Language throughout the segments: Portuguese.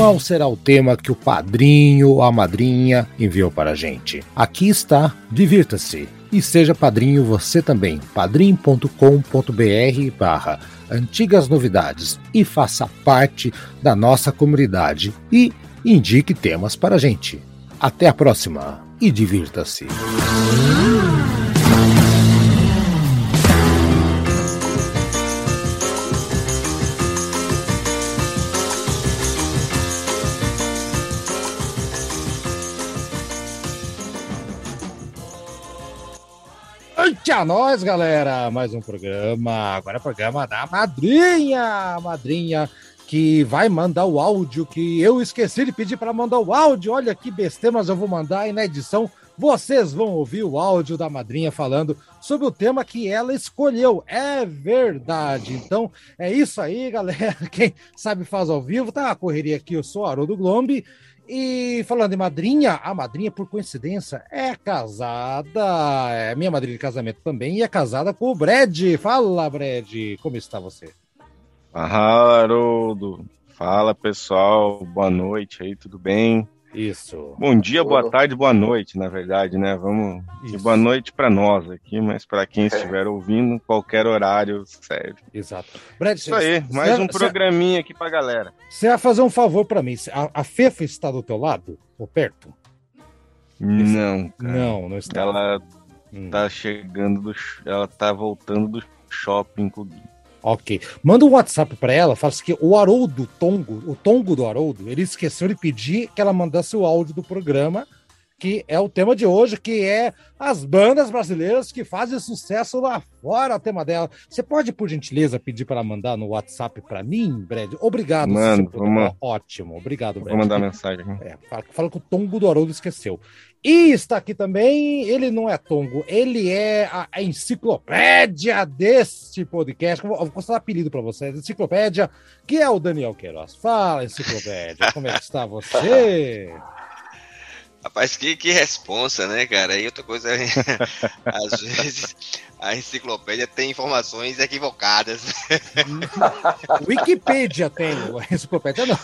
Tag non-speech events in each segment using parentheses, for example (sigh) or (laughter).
qual será o tema que o padrinho ou a madrinha enviou para a gente. Aqui está, divirta-se e seja padrinho você também, padrim.com.br barra antigas novidades e faça parte da nossa comunidade e indique temas para a gente. Até a próxima e divirta-se. Tchau, nós, galera! Mais um programa. Agora é o programa da madrinha. Madrinha que vai mandar o áudio que eu esqueci de pedir para mandar o áudio. Olha que besteira, mas eu vou mandar aí na edição. Vocês vão ouvir o áudio da madrinha falando sobre o tema que ela escolheu. É verdade. Então, é isso aí, galera. (laughs) Quem sabe faz ao vivo. Tá a correria aqui. Eu sou Haroldo Glombi. E falando em madrinha, a madrinha, por coincidência, é casada. É minha madrinha de casamento também. E é casada com o Brad. Fala, Brad. Como está você? Fala, Haroldo. Fala, pessoal. Boa noite aí, tudo bem? Isso. Bom dia, boa tarde, boa noite, na verdade, né? Vamos. De boa noite para nós aqui, mas para quem estiver ouvindo, qualquer horário serve. Exato. Brad, Isso aí, mais um programinha aqui pra galera. Você vai fazer um favor para mim. A, a Fefa está do teu lado? Ou perto? Não, cara. Não, não está. Ela hum. tá chegando do. Ela tá voltando do shopping comigo. Ok. Manda um WhatsApp para ela, fala assim que o Haroldo Tongo, o Tongo do Haroldo, ele esqueceu de pedir que ela mandasse o áudio do programa, que é o tema de hoje, que é as bandas brasileiras que fazem sucesso lá fora, o tema dela. Você pode, por gentileza, pedir para ela mandar no WhatsApp para mim, Brad? Obrigado. Mano, vamos... Ótimo, obrigado, Brad. Vou mandar mensagem. É, fala, fala que o Tongo do Haroldo esqueceu. E está aqui também, ele não é Tongo, ele é a, a enciclopédia deste podcast. Vou, vou considerar apelido para vocês, enciclopédia, que é o Daniel Queiroz. Fala, enciclopédia, como é que está você? (laughs) Rapaz, que, que responsa, né, cara? E outra coisa, (laughs) às vezes a enciclopédia tem informações equivocadas. (laughs) Wikipedia tem, a enciclopédia não.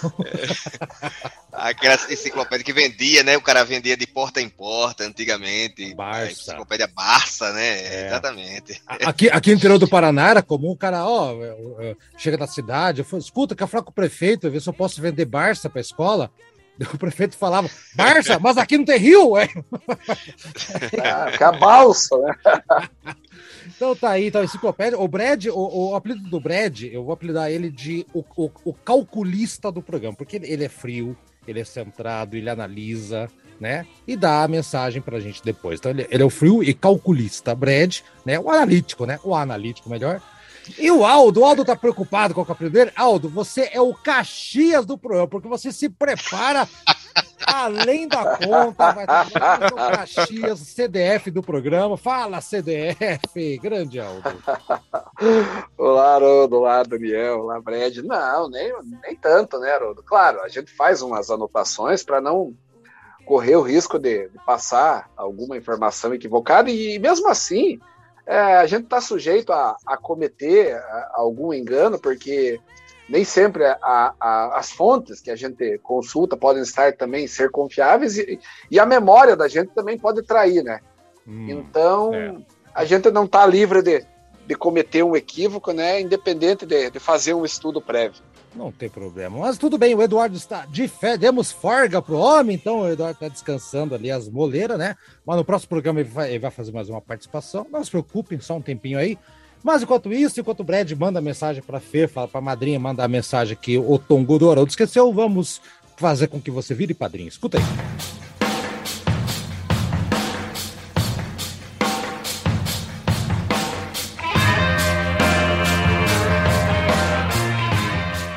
(laughs) Aquela enciclopédia que vendia, né? O cara vendia de porta em porta antigamente. Barça. Enciclopédia Barça, né? É. Exatamente. Aqui, aqui no interior do Paraná era comum o cara, ó, chega da cidade, eu falo, escuta, quer falar com o prefeito, ver se eu posso vender Barça pra escola. (laughs) O prefeito falava, Barça, mas aqui não tem rio, (laughs) é? Ah, a balsa, né? (laughs) Então tá aí, então, enciclopédia. O Brad, o, o apelido do Brad, eu vou apelidar ele de o, o, o, calculista do programa, porque ele é frio, ele é centrado, ele analisa, né? E dá a mensagem pra gente depois. Então ele, ele é o frio e calculista. Brad, né? O analítico, né? O analítico melhor. E o Aldo, o Aldo tá preocupado com o capítulo dele. Aldo, você é o Caxias do programa, porque você se prepara além da conta, vai ter o Caxias, CDF do programa. Fala, CDF, grande Aldo. Olá, Haroldo, olá, Daniel, olá, Brad. Não, nem, nem tanto, né, Haroldo? Claro, a gente faz umas anotações para não correr o risco de, de passar alguma informação equivocada e mesmo assim é, a gente está sujeito a, a cometer a, algum engano, porque nem sempre as fontes que a gente consulta podem estar também ser confiáveis e, e a memória da gente também pode trair, né? Hum, então, é. a gente não está livre de, de cometer um equívoco, né? Independente de, de fazer um estudo prévio. Não tem problema. Mas tudo bem, o Eduardo está de fé. Demos forga pro homem, então o Eduardo está descansando ali as moleiras, né? Mas no próximo programa ele vai, ele vai, fazer mais uma participação. Não se preocupem, só um tempinho aí. Mas enquanto isso, enquanto o Brad manda mensagem para Fê, fala para a madrinha mandar a mensagem que o Tongo do Haroldo esqueceu, vamos fazer com que você vire padrinho. Escuta aí.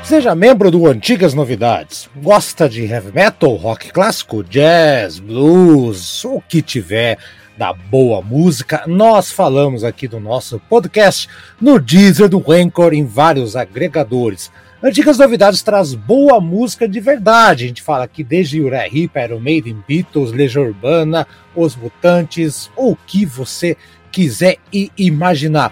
Seja membro do Antigas Novidades. Gosta de heavy metal, rock clássico, jazz, blues, o que tiver da boa música? Nós falamos aqui do nosso podcast no Deezer do Anchor em vários agregadores. Antigas Novidades traz boa música de verdade. A gente fala aqui desde Uriah Heep, Iron Maiden, Beatles, Legião Urbana, Os Mutantes, o que você quiser e imaginar.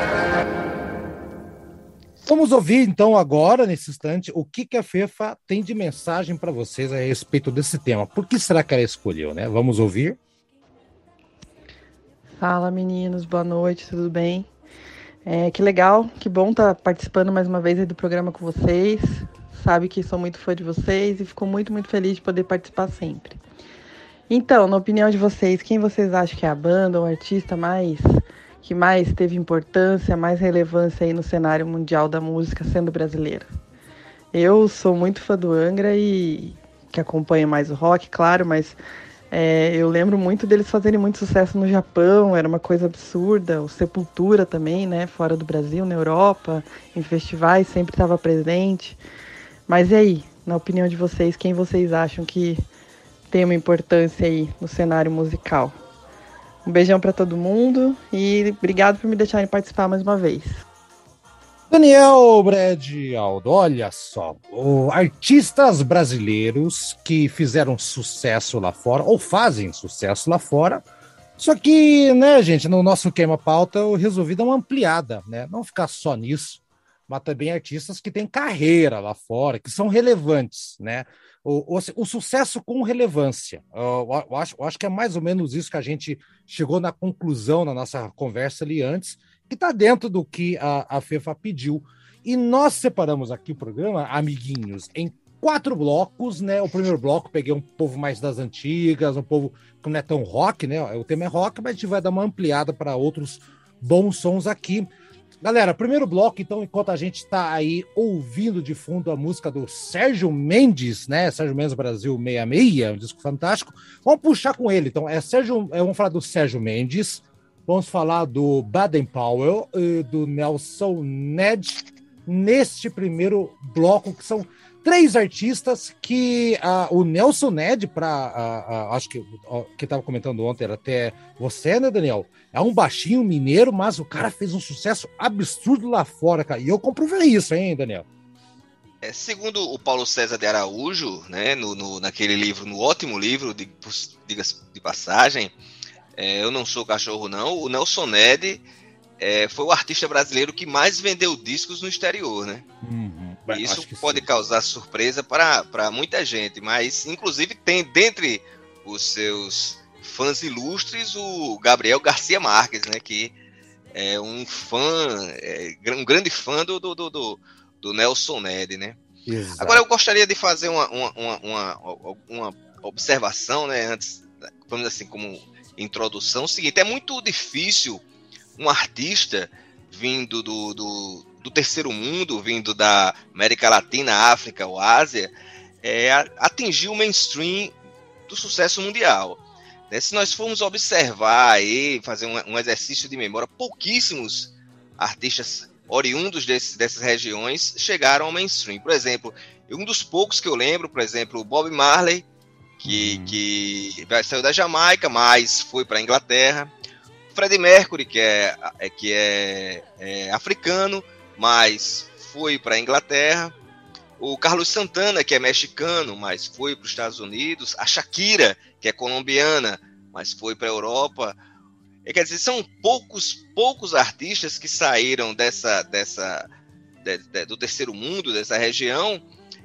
Vamos ouvir então agora, nesse instante, o que, que a FEFA tem de mensagem para vocês a respeito desse tema. Por que será que ela escolheu, né? Vamos ouvir. Fala meninos, boa noite, tudo bem? É, que legal, que bom estar tá participando mais uma vez do programa com vocês. Sabe que sou muito fã de vocês e fico muito, muito feliz de poder participar sempre. Então, na opinião de vocês, quem vocês acham que é a banda ou artista mais que mais teve importância, mais relevância aí no cenário mundial da música sendo brasileira. Eu sou muito fã do Angra e que acompanha mais o rock, claro, mas é, eu lembro muito deles fazerem muito sucesso no Japão, era uma coisa absurda. O Sepultura também, né? Fora do Brasil, na Europa, em festivais, sempre estava presente. Mas e aí, na opinião de vocês, quem vocês acham que tem uma importância aí no cenário musical? Um beijão para todo mundo e obrigado por me deixarem participar mais uma vez. Daniel Brad Aldo, olha só, artistas brasileiros que fizeram sucesso lá fora, ou fazem sucesso lá fora, só que, né, gente, no nosso queima pauta eu resolvi dar uma ampliada, né, não ficar só nisso, mas também artistas que têm carreira lá fora, que são relevantes, né, o, o, o, sucesso com relevância. Eu, eu, acho, eu acho que é mais ou menos isso que a gente chegou na conclusão na nossa conversa ali antes, que está dentro do que a, a FEFA pediu. E nós separamos aqui o programa, amiguinhos, em quatro blocos, né? O primeiro bloco peguei um povo mais das antigas, um povo que não é tão rock, né? O tema é rock, mas a gente vai dar uma ampliada para outros bons sons aqui. Galera, primeiro bloco, então, enquanto a gente está aí ouvindo de fundo a música do Sérgio Mendes, né? Sérgio Mendes Brasil 66, um disco fantástico. Vamos puxar com ele. Então, é Sérgio, é, vamos falar do Sérgio Mendes, vamos falar do Baden Powell e do Nelson Ned neste primeiro bloco, que são três artistas que uh, o Nelson Ned, para uh, uh, acho que uh, que estava comentando ontem era até você, né, Daniel? É um baixinho mineiro, mas o cara fez um sucesso absurdo lá fora, cara. E eu comprovei isso, hein, Daniel? É, segundo o Paulo César de Araújo, né, no, no naquele livro, no ótimo livro, de, diga de passagem, é, Eu Não Sou Cachorro Não, o Nelson Ned é, foi o artista brasileiro que mais vendeu discos no exterior, né? Uhum. Isso pode sim. causar surpresa para muita gente, mas inclusive tem dentre os seus fãs ilustres o Gabriel Garcia Marques, né? Que é um fã, é, um grande fã do, do, do, do Nelson Ned, né? Exato. Agora eu gostaria de fazer uma, uma, uma, uma, observação, né? Antes, vamos assim, como introdução, o seguinte, é muito difícil um artista vindo do, do, do terceiro mundo, vindo da América Latina, África ou Ásia, é, atingir o mainstream do sucesso mundial. Né? Se nós formos observar aí, fazer um, um, exercício de memória, pouquíssimos artistas oriundos desse, dessas regiões chegaram ao mainstream. Por exemplo, um dos poucos que eu lembro, por exemplo, o Bob Marley, que, uhum. que saiu da Jamaica, mas foi para a Inglaterra. Freddie Mercury, que é, é que é, é africano, mas foi para a Inglaterra. O Carlos Santana, que é mexicano, mas foi para os Estados Unidos. A Shakira, que é colombiana, mas foi para a Europa. quer dizer, são poucos, poucos artistas que saíram dessa, dessa, de, de, do terceiro mundo, dessa região,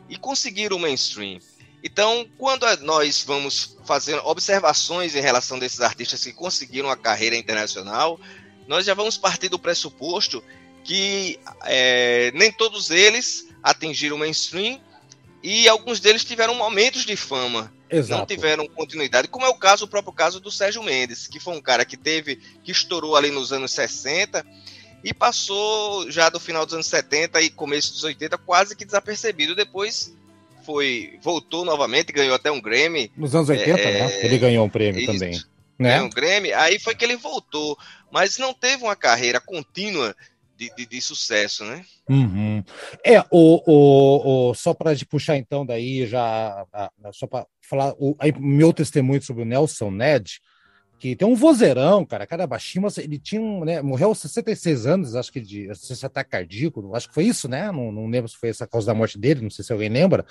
e conseguiram o mainstream. Então, quando nós vamos fazer observações em relação desses artistas que conseguiram a carreira internacional, nós já vamos partir do pressuposto que é, nem todos eles atingiram o mainstream e alguns deles tiveram momentos de fama. Exato. Não tiveram continuidade, como é o caso, o próprio caso do Sérgio Mendes, que foi um cara que teve, que estourou ali nos anos 60 e passou já do final dos anos 70 e começo dos 80 quase que desapercebido. Depois foi voltou novamente, ganhou até um Grammy. Nos anos 80, é, né? Ele ganhou um prêmio isso, também. Né? Ganhou um Grammy, aí foi que ele voltou, mas não teve uma carreira contínua de, de, de sucesso, né? Uhum. É, o, o, o só para puxar então daí, já só para falar o aí, meu testemunho sobre o Nelson Ned, que tem um vozeirão, cara, cara baixinho, ele tinha um, né, morreu aos 66 anos, acho que de, se ataque cardíaco, acho que foi isso, né, não, não lembro se foi essa a causa da morte dele, não sei se alguém lembra,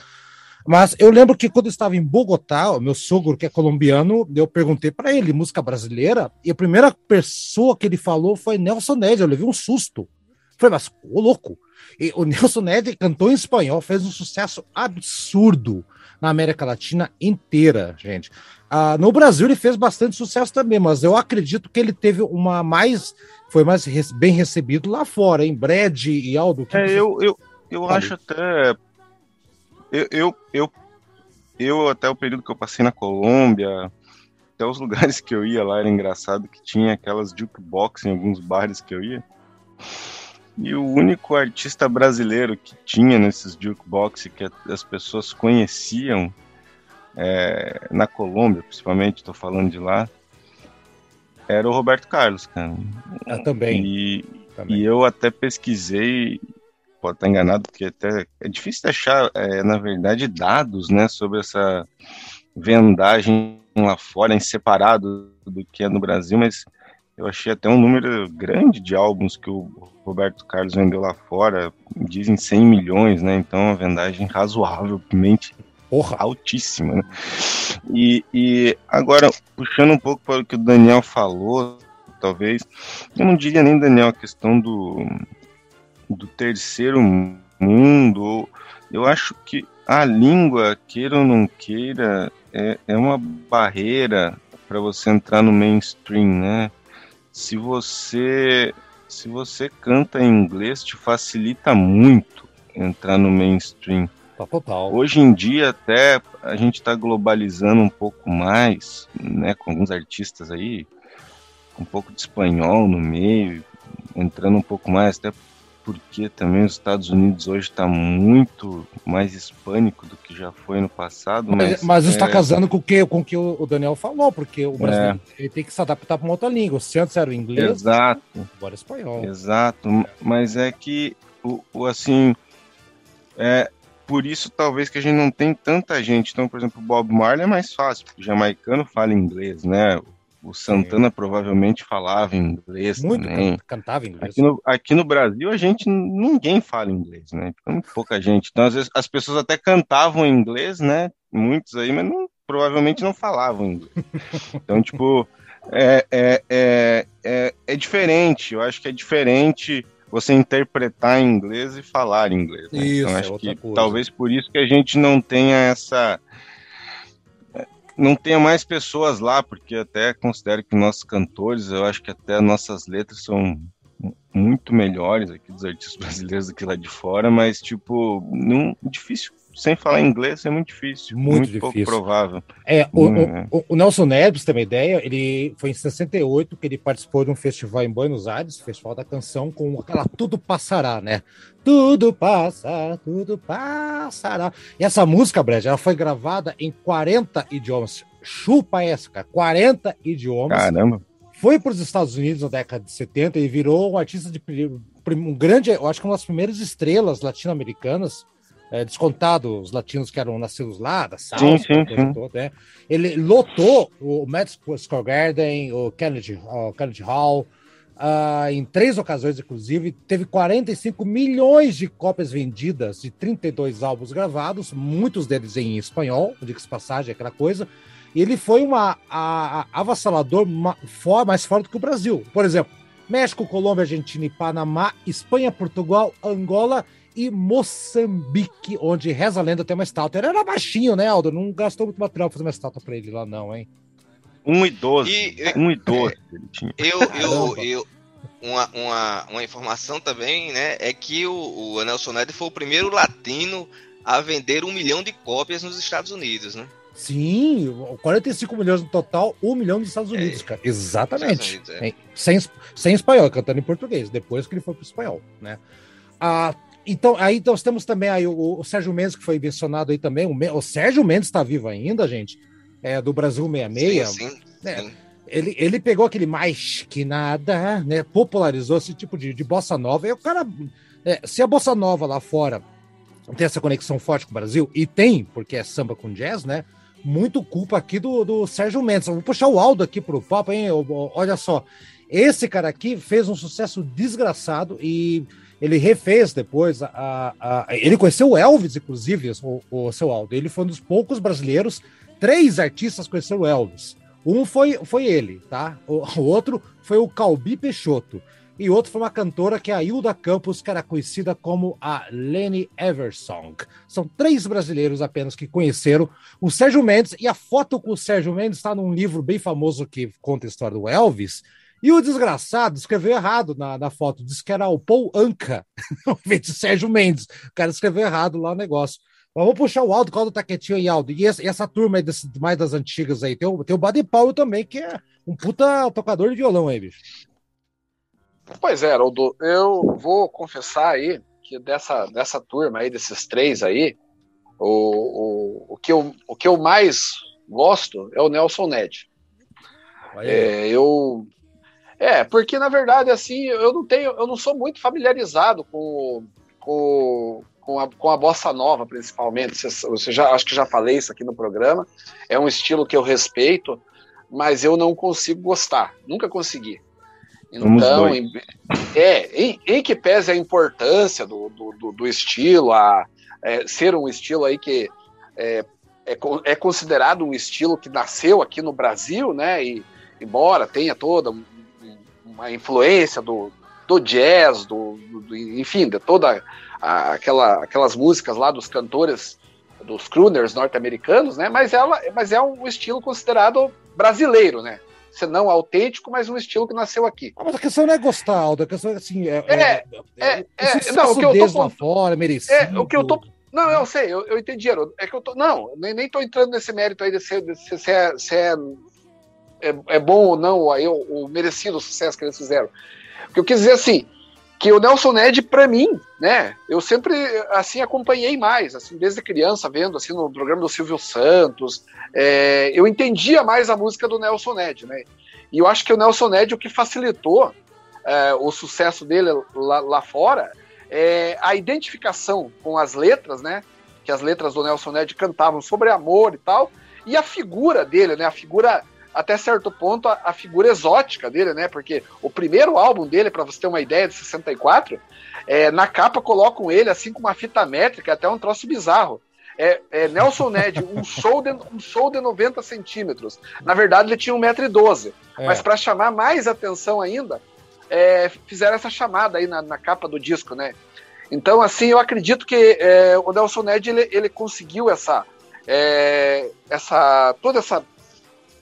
mas eu lembro que quando eu estava em Bogotá, o meu sogro, que é colombiano, eu perguntei para ele, música brasileira, e a primeira pessoa que ele falou foi Nelson Ned, eu levei um susto. Falei, mas ô louco, e o Nelson Ned cantou em espanhol, fez um sucesso absurdo na América Latina inteira, gente. Ah, no Brasil ele fez bastante sucesso também, mas eu acredito que ele teve uma mais. Foi mais bem recebido lá fora, em Brad e Aldo. É, você... eu, eu, eu acho até. Eu, eu, eu, eu, até o período que eu passei na Colômbia, até os (laughs) lugares que eu ia lá era engraçado que tinha aquelas jukebox em alguns bares que eu ia. E o único artista brasileiro que tinha nesses jukebox que as pessoas conheciam é, na Colômbia, principalmente, estou falando de lá, era o Roberto Carlos, cara. Ah, também. E, também. e eu até pesquisei, pode estar enganado, porque até é difícil achar, é, na verdade, dados né, sobre essa vendagem lá fora, em separado do que é no Brasil, mas eu achei até um número grande de álbuns que o Roberto Carlos vendeu lá fora, dizem 100 milhões, né? Então, uma vendagem razoavelmente Porra. altíssima, né? E, e agora, puxando um pouco para o que o Daniel falou, talvez, eu não diria nem, Daniel, a questão do, do terceiro mundo, eu acho que a língua, queira ou não queira, é, é uma barreira para você entrar no mainstream, né? Se você se você canta em inglês te facilita muito entrar no mainstream. Total. Hoje em dia até a gente está globalizando um pouco mais, né, com alguns artistas aí, um pouco de espanhol no meio, entrando um pouco mais, até porque também os Estados Unidos hoje está muito mais hispânico do que já foi no passado. Mas, mas, está é... casando com o que, com o que o Daniel falou, porque o brasileiro é. ele tem que se adaptar para uma outra língua. Se antes era o inglês, Exato. agora é espanhol. Exato, mas é que, o, o assim, é, por isso talvez que a gente não tem tanta gente. Então, por exemplo, o Bob Marley é mais fácil, porque o jamaicano fala inglês, né? O Santana Sim. provavelmente falava inglês Muito, também. cantava inglês. Aqui no, aqui no Brasil, a gente, ninguém fala inglês, né? Muito pouca gente. Então, às vezes, as pessoas até cantavam inglês, né? Muitos aí, mas não, provavelmente não falavam inglês. Então, tipo, é, é, é, é, é diferente. Eu acho que é diferente você interpretar em inglês e falar inglês. Né? Isso, então, é acho que coisa. talvez por isso que a gente não tenha essa não tenha mais pessoas lá, porque até considero que nossos cantores, eu acho que até nossas letras são muito melhores aqui dos artistas (laughs) brasileiros do que lá de fora, mas tipo, não difícil sem falar inglês é muito difícil, muito, muito difícil. pouco provável. É, o, é. O, o, Nelson Neves tem uma ideia, ele foi em 68 que ele participou de um festival em Buenos Aires, Festival da Canção, com aquela Tudo Passará, né? Tudo passa, tudo passará. E essa música, Brad, ela foi gravada em 40 idiomas. Chupa essa, cara, 40 idiomas. Caramba. Foi para os Estados Unidos na década de 70 e virou um artista de um grande, eu acho que uma das primeiras estrelas latino-americanas é, descontado os latinos que eram nascidos lá, da South, sim, sim, sim. Toda, né? ele lotou o Madison Square Garden, o Kennedy, o Kennedy Hall, uh, em três ocasiões, inclusive. Teve 45 milhões de cópias vendidas de 32 álbuns gravados, muitos deles em espanhol, diga-se passagem, aquela coisa. E ele foi uma a, a, avassalador uma, for, mais forte que o Brasil. Por exemplo, México, Colômbia, Argentina e Panamá, Espanha, Portugal, Angola e Moçambique, onde reza a lenda tem uma estátua. Ele era baixinho, né, Aldo? Não gastou muito material pra fazer uma estátua pra ele lá, não, hein? 1,12. E 1,12 Eu, eu, eu, uma, uma, uma informação também, né, é que o, o Nelson Ned foi o primeiro latino a vender um milhão de cópias nos Estados Unidos, né? Sim, 45 milhões no total, 1 milhão nos Estados Unidos, é, cara. Exatamente. Unidos, é. sem, sem espanhol, cantando em português, depois que ele foi pro espanhol, né? Ah, então, aí nós temos também aí o, o, Sérgio Mendes, que foi mencionado aí também. O, o Sérgio Mendes está vivo ainda, gente, é, do Brasil 66. Sim, sim, né? sim. Ele, ele pegou aquele mais que nada, né? Popularizou esse tipo de, de bossa nova. E o cara, é, se a bossa nova lá fora tem essa conexão forte com o Brasil, e tem, porque é samba com jazz, né? Muito culpa aqui do, do Sérgio Mendes. Eu vou puxar o Aldo aqui pro papo, hein? Olha só. Esse cara aqui fez um sucesso desgraçado e ele refez depois. A, a, a, ele conheceu o Elvis, inclusive, o, o seu Aldo. Ele foi um dos poucos brasileiros, três artistas conheceram o Elvis. Um foi, foi ele, tá? O, o outro foi o Calbi Peixoto. E outro foi uma cantora que é a Hilda Campos, que era conhecida como a Lenny Eversong. São três brasileiros apenas que conheceram o Sérgio Mendes. E a foto com o Sérgio Mendes está num livro bem famoso que conta a história do Elvis, e o desgraçado escreveu errado na, na foto, disse que era o Paul Anca, (laughs) de Sérgio Mendes. O cara escreveu errado lá o negócio. Mas vamos puxar o Aldo, o Aldo tá quietinho aí, Aldo. E essa, e essa turma aí desse, mais das antigas aí, tem o, tem o Buddy Powell também, que é um puta tocador de violão aí, bicho. Pois é, Aldo, eu vou confessar aí que dessa, dessa turma aí, desses três aí, o, o, o, que, eu, o que eu mais gosto é o Nelson Ned. É, eu é, porque na verdade, assim, eu não tenho, eu não sou muito familiarizado com, com, com, a, com a bossa nova, principalmente. Você, já, acho que já falei isso aqui no programa. É um estilo que eu respeito, mas eu não consigo gostar, nunca consegui. Então, em, é, em, em, que pese a importância do, do, do estilo, a é, ser um estilo aí que é, é, é, considerado um estilo que nasceu aqui no Brasil, né? E embora tenha toda uma influência do, do jazz, do, do enfim, de toda a, aquela, aquelas músicas lá dos cantores, dos crooners norte-americanos, né? Mas ela, mas é um estilo considerado brasileiro, né? Se não autêntico, mas um estilo que nasceu aqui. Ah, mas a questão não é gostar, Aldo, a questão é assim, é, é, é, é, é não, o que eu tô lá fora, merecido. É, o que eu tô não, eu sei, eu, eu entendi, é que eu tô, não, nem, nem tô entrando nesse mérito aí de se, de se, se, é, se é é, é bom ou não, aí, o, o merecido sucesso que eles fizeram. Porque eu quis dizer assim, que o Nelson Ned, para mim, né, eu sempre, assim, acompanhei mais, assim, desde criança, vendo, assim, no programa do Silvio Santos, é, eu entendia mais a música do Nelson Ned, né, e eu acho que o Nelson Ned, o que facilitou é, o sucesso dele lá, lá fora, é a identificação com as letras, né, que as letras do Nelson Ned cantavam sobre amor e tal, e a figura dele, né, a figura até certo ponto, a, a, figura exótica dele, né? Porque o primeiro álbum dele, para você ter uma ideia, de 64, é, na capa colocam ele assim com uma fita métrica, até um troço bizarro. É, é Nelson Ned, um show, de, um show de 90 centímetros. Na verdade, ele tinha 1,12m. É. Mas para chamar mais atenção ainda, é, fizeram essa chamada aí na, na, capa do disco, né? Então, assim, eu acredito que é, o Nelson Ned ele, ele conseguiu essa, é, essa toda essa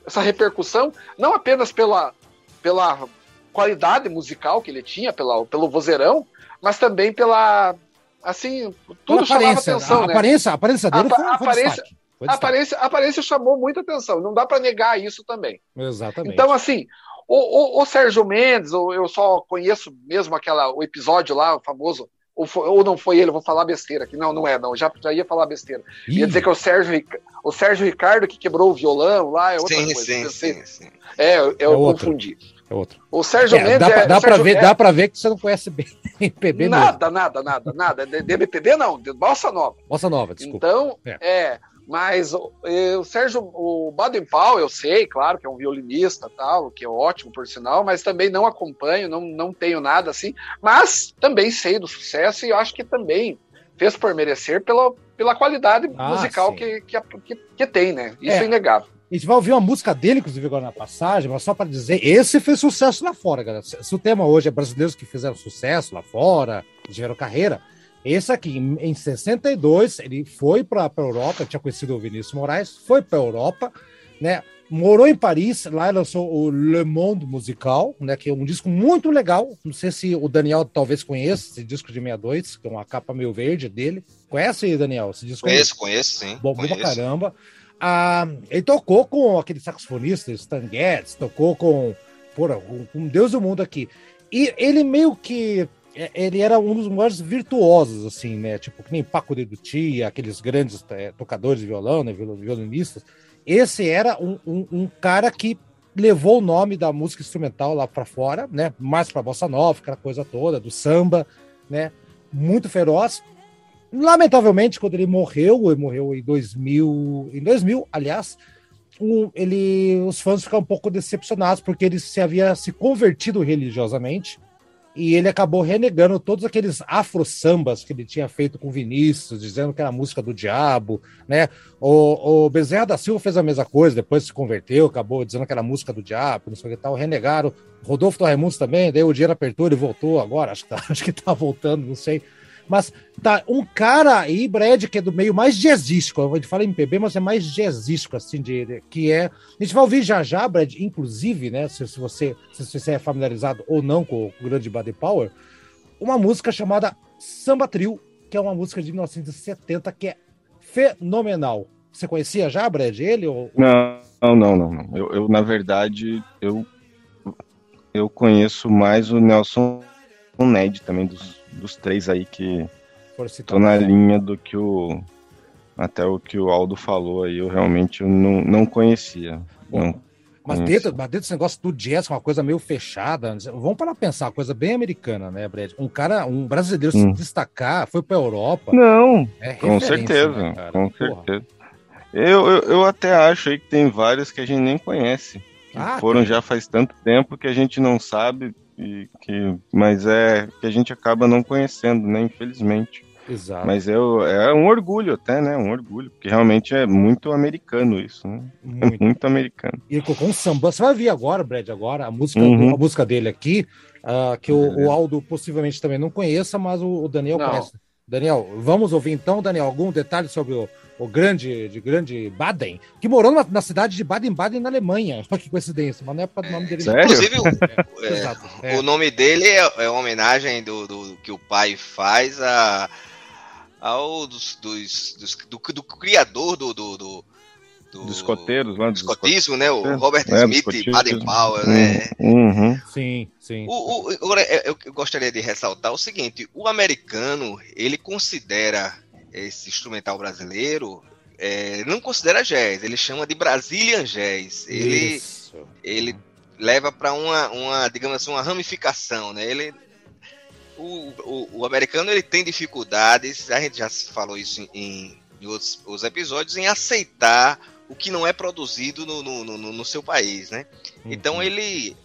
essa repercussão, não apenas pela, pela qualidade musical que ele tinha, pela, pelo vozeirão, mas também pela. Assim, tudo chamava atenção. A né? aparência, a aparência dele a, foi, a aparência, foi a aparência, a aparência chamou muita atenção. Não dá para negar isso também. Exatamente. Então, assim, o, o, o Sérgio Mendes, eu só conheço mesmo aquela, o episódio lá, o famoso ou, foi, ou, não foi ele, eu vou falar besteira aqui. Não, não é, não. Já, já ia falar besteira. Ih. Ia dizer que é o Sérgio, o Sérgio Ricardo que quebrou o violão lá, é outra sim, coisa. Sim, sim, sim. É, eu, eu é confundi. É outro. O Sérgio é, Mendes. Dá, é, dá para ver, é, dá pra ver que você não conhece bem (laughs) Nada, mesmo. nada, nada, nada. De MPB não, de Bossa Nova. Bossa Nova, desculpa. Então, é. Mas o Sérgio, o Baden Powell, eu sei, claro, que é um violinista, tal, que é ótimo por sinal, mas também não acompanho, não, não tenho nada assim. Mas também sei do sucesso e eu acho que também fez por merecer pela, pela qualidade ah, musical que, que, que, que, tem, né? Isso é, é inegável. A gente vai ouvir uma música dele, inclusive, agora na passagem, mas só para dizer, esse fez sucesso lá fora, galera. Se o tema hoje é brasileiros que fizeram sucesso lá fora, tiveram carreira, esse aqui, em 62, ele foi para a Europa, tinha conhecido o Vinícius Moraes, foi para a Europa, né? Morou em Paris, lá lançou o Le Monde Musical, né? Que é um disco muito legal. Não sei se o Daniel talvez conheça esse disco de 62, que é uma capa meio verde dele. Conhece, Daniel? Esse disco? Conheço, conheço, sim. Bom, bom pra caramba. Ah, ele tocou com aquele saxofonista, Stan Getz, tocou com, porra, com, Deus do mundo aqui. E ele meio que ele era um dos maiores virtuosos, assim, né? Tipo, que nem Paco de Dutia, aqueles grandes é, tocadores de violão, né? violinistas. Esse era um, um, um, cara que levou o nome da música instrumental lá para fora, né? Mais para bossa nova, aquela coisa toda, do samba, né? Muito feroz. Lamentavelmente, quando ele morreu, ele morreu em 2000, em 2000, aliás, um, ele, os fãs ficaram um pouco decepcionados porque ele se havia se convertido religiosamente e ele acabou renegando todos aqueles afro-sambas que ele tinha feito com Vinícius, dizendo que era música do diabo, né? O, o Bezerra da Silva fez a mesma coisa, depois se converteu, acabou dizendo que era música do diabo, não sei o que tal, renegaram. Rodolfo Torremundos também, daí o dinheiro apertou, ele voltou agora, acho que tá, (laughs) acho que tá voltando, não sei. Mas tá um cara aí, Brad, que é do meio mais jazzístico. A gente fala MPB, mas é mais jazzístico, assim, de, que é. A gente vai ouvir já já, Brad, inclusive, né? Se, se, você, se você é familiarizado ou não com o grande Body Power, uma música chamada Samba Trio, que é uma música de 1970 que é fenomenal. Você conhecia já, Brad, ele? Ou... Não, não, não, não. Eu, eu, na verdade, eu, eu conheço mais o Nelson Ned também dos dos três aí que tô na linha do que o. Até o que o Aldo falou aí, eu realmente não, não conhecia. Não mas dentro, mas dentro desse negócio do jazz, uma coisa meio fechada, vamos para pensar, uma coisa bem americana, né, Brad? Um cara, um brasileiro hum. se destacar, foi para Europa. Não, é com certeza, né, com Porra. certeza. Eu, eu, eu, até acho aí que tem vários que a gente nem conhece. Ah, foram tem. já faz tanto tempo que a gente não sabe e que, mas é que a gente acaba não conhecendo, né? Infelizmente. Exato. Mas é, é um orgulho até, né? Um orgulho, porque realmente é muito americano isso, né? Muito, é muito americano. E ele colocou um samba. Você vai ver agora, Brad, agora, a música, uhum. a música dele aqui, uh, que o, o, Aldo possivelmente também não conheça, mas o, o Daniel não. conhece. Daniel, vamos ouvir então, Daniel, algum detalhe sobre o, o grande, de grande Baden, que morou na, na cidade de Baden-Baden, na Alemanha. Olha (laughs) que coincidência, mas não é para o nome dele. Sério? Inclusive, o, (laughs) é, é, o nome dele é, é uma homenagem do, do, que o pai faz a, ao dos, dos, dos do, do, criador do, do, do do, dos escoteiros lá do escotismo, né? O Robert é, Smith Baden Powell, né? Uhum. Sim, sim. O, o, agora, eu, eu gostaria de ressaltar o seguinte: o americano ele considera esse instrumental brasileiro, é, não considera jazz, ele chama de Brazilian Jazz. Ele, ele leva para uma, uma, digamos assim, uma ramificação, né? Ele, o, o, o, americano ele tem dificuldades, a gente já falou isso em, em outros, outros, episódios, em aceitar o que não é produzido no, no, no, no seu país, né? Uhum. Então ele,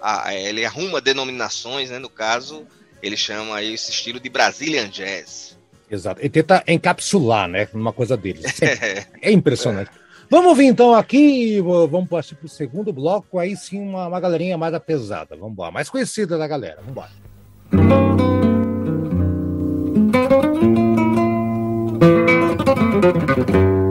a, ele arruma denominações, né? No caso, ele chama esse estilo de Brazilian Jazz. Exato. E tenta encapsular, né? Uma coisa dele. (laughs) É, é, impressionante. Vamos ouvir então aqui, vamos partir para o segundo bloco, aí sim uma, uma galerinha mais pesada. Vamos lá, mais conhecida da galera. Vamos embora. Música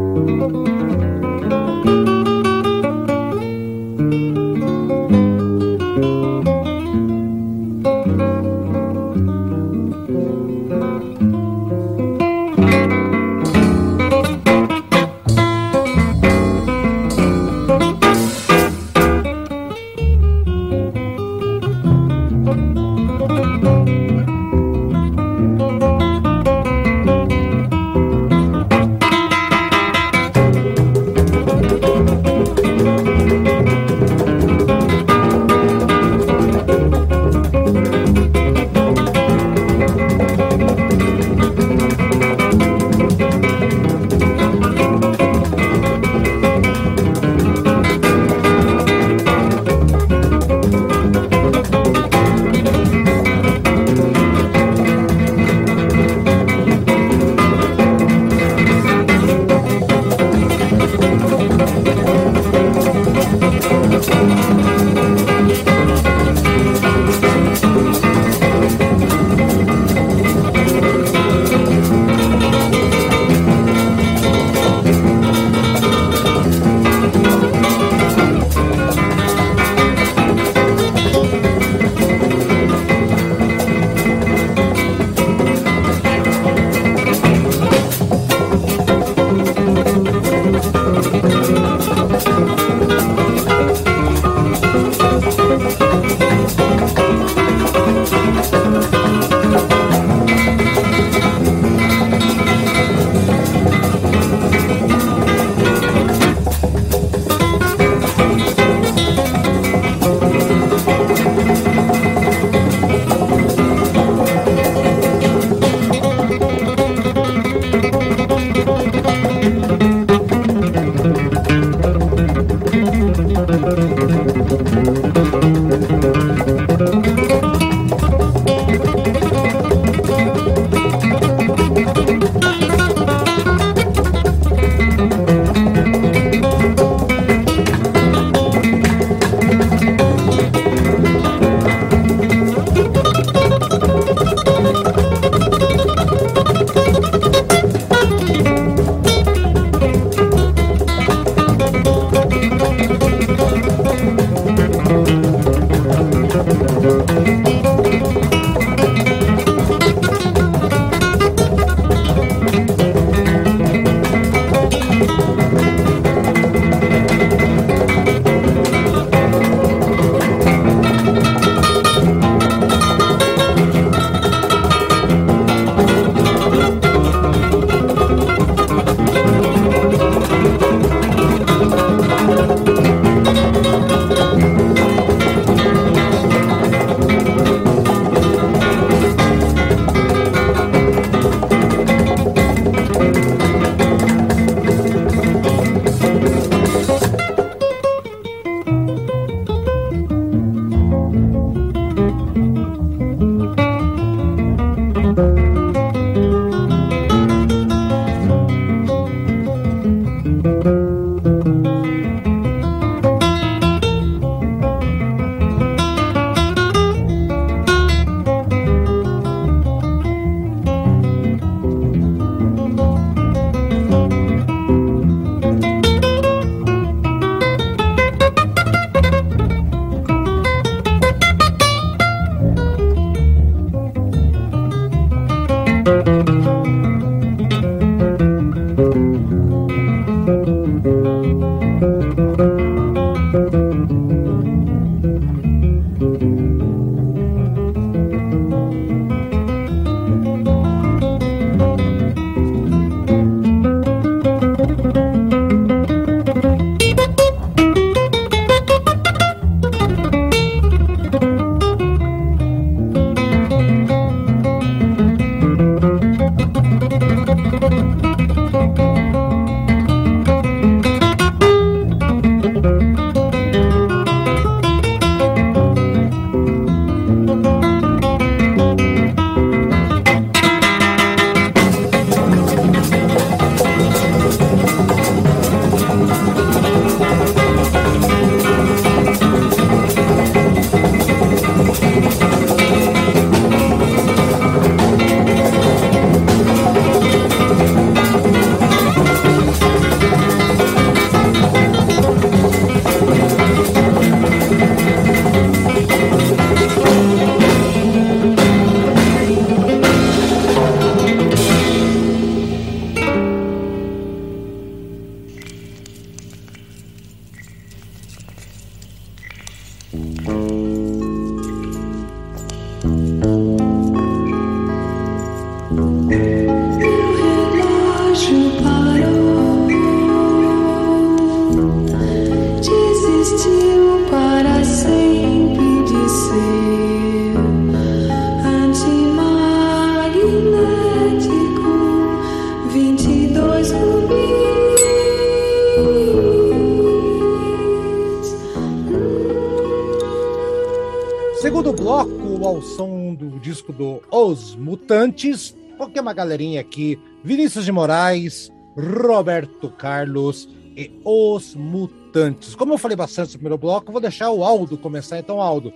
Mutantes, porque uma galerinha aqui, Vinícius de Moraes, Roberto Carlos e Os Mutantes. Como eu falei bastante no primeiro bloco, vou deixar o Aldo começar. Então, Aldo,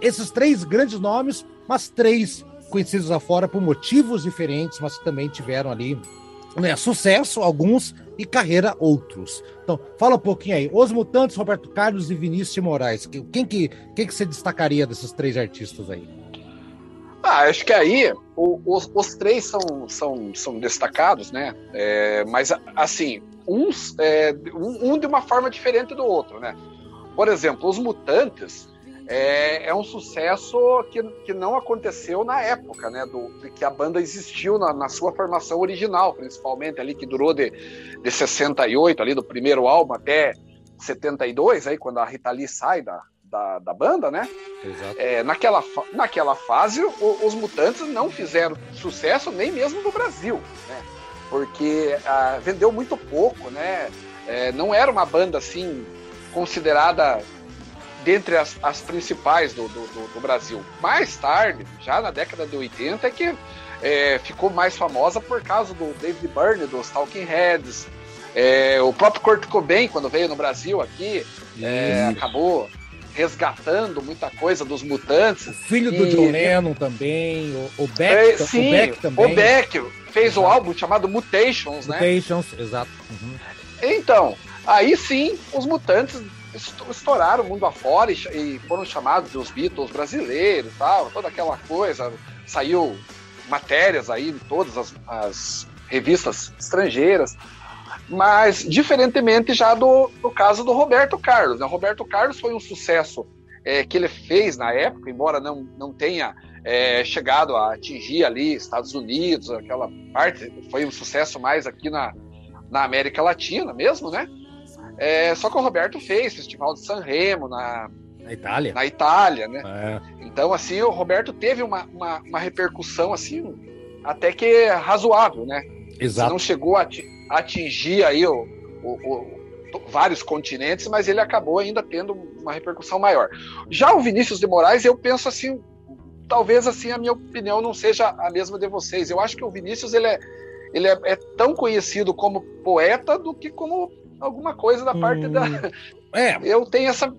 esses três grandes nomes, mas três conhecidos afora por motivos diferentes, mas que também tiveram ali né, sucesso, alguns, e carreira, outros. Então, fala um pouquinho aí. Os Mutantes, Roberto Carlos e Vinícius de Moraes. Quem que, quem que você destacaria desses três artistas aí? Ah, acho que aí o, os, os, três são, são, são destacados, né? É, mas assim, uns é, um, um, de uma forma diferente do outro, né? Por exemplo, os Mutantes é, é um sucesso que, que não aconteceu na época, né? Do, que a banda existiu na, na, sua formação original, principalmente ali que durou de, de 68 ali do primeiro álbum até 72, aí quando a Rita Lee sai da, da, da banda, né? É, naquela, naquela fase, o, os Mutantes não fizeram sucesso nem mesmo no Brasil, né? Porque ah, vendeu muito pouco, né? É, não era uma banda assim considerada dentre as, as principais do, do, do, Brasil. Mais tarde, já na década de 80, é que é, ficou mais famosa por causa do David Byrne, dos Talking Heads. É, o próprio Kurt Cobain, quando veio no Brasil aqui, é, acabou resgatando muita coisa dos mutantes. O filho e... do John Lennon também, o, o Beck, é, sim, o Beck também. O Beck fez exato. o álbum chamado Mutations, né? Mutations, exato. Uhum. Então, aí sim, os mutantes estouraram o mundo afora e, e foram chamados os Beatles brasileiros tal, toda aquela coisa. Saiu matérias aí em todas as, as revistas estrangeiras. Mas, diferentemente já do, do caso do Roberto Carlos. Né? O Roberto Carlos foi um sucesso é, que ele fez na época, embora não, não tenha é, chegado a atingir ali Estados Unidos, aquela parte, foi um sucesso mais aqui na, na América Latina mesmo, né? É, só que o Roberto fez Festival de San Remo na, na Itália. Na Itália, né? É. Então, assim, o Roberto teve uma, uma, uma, repercussão, assim, até que razoável, né? Exato. Não chegou a atingir aí o, o, o, vários continentes, mas ele acabou ainda tendo uma repercussão maior. Já o Vinícius de Moraes, eu penso assim, talvez assim a minha opinião não seja a mesma de vocês. Eu acho que o Vinícius ele é, ele é, é tão conhecido como poeta do que como alguma coisa da parte hum, da. É. Eu tenho essa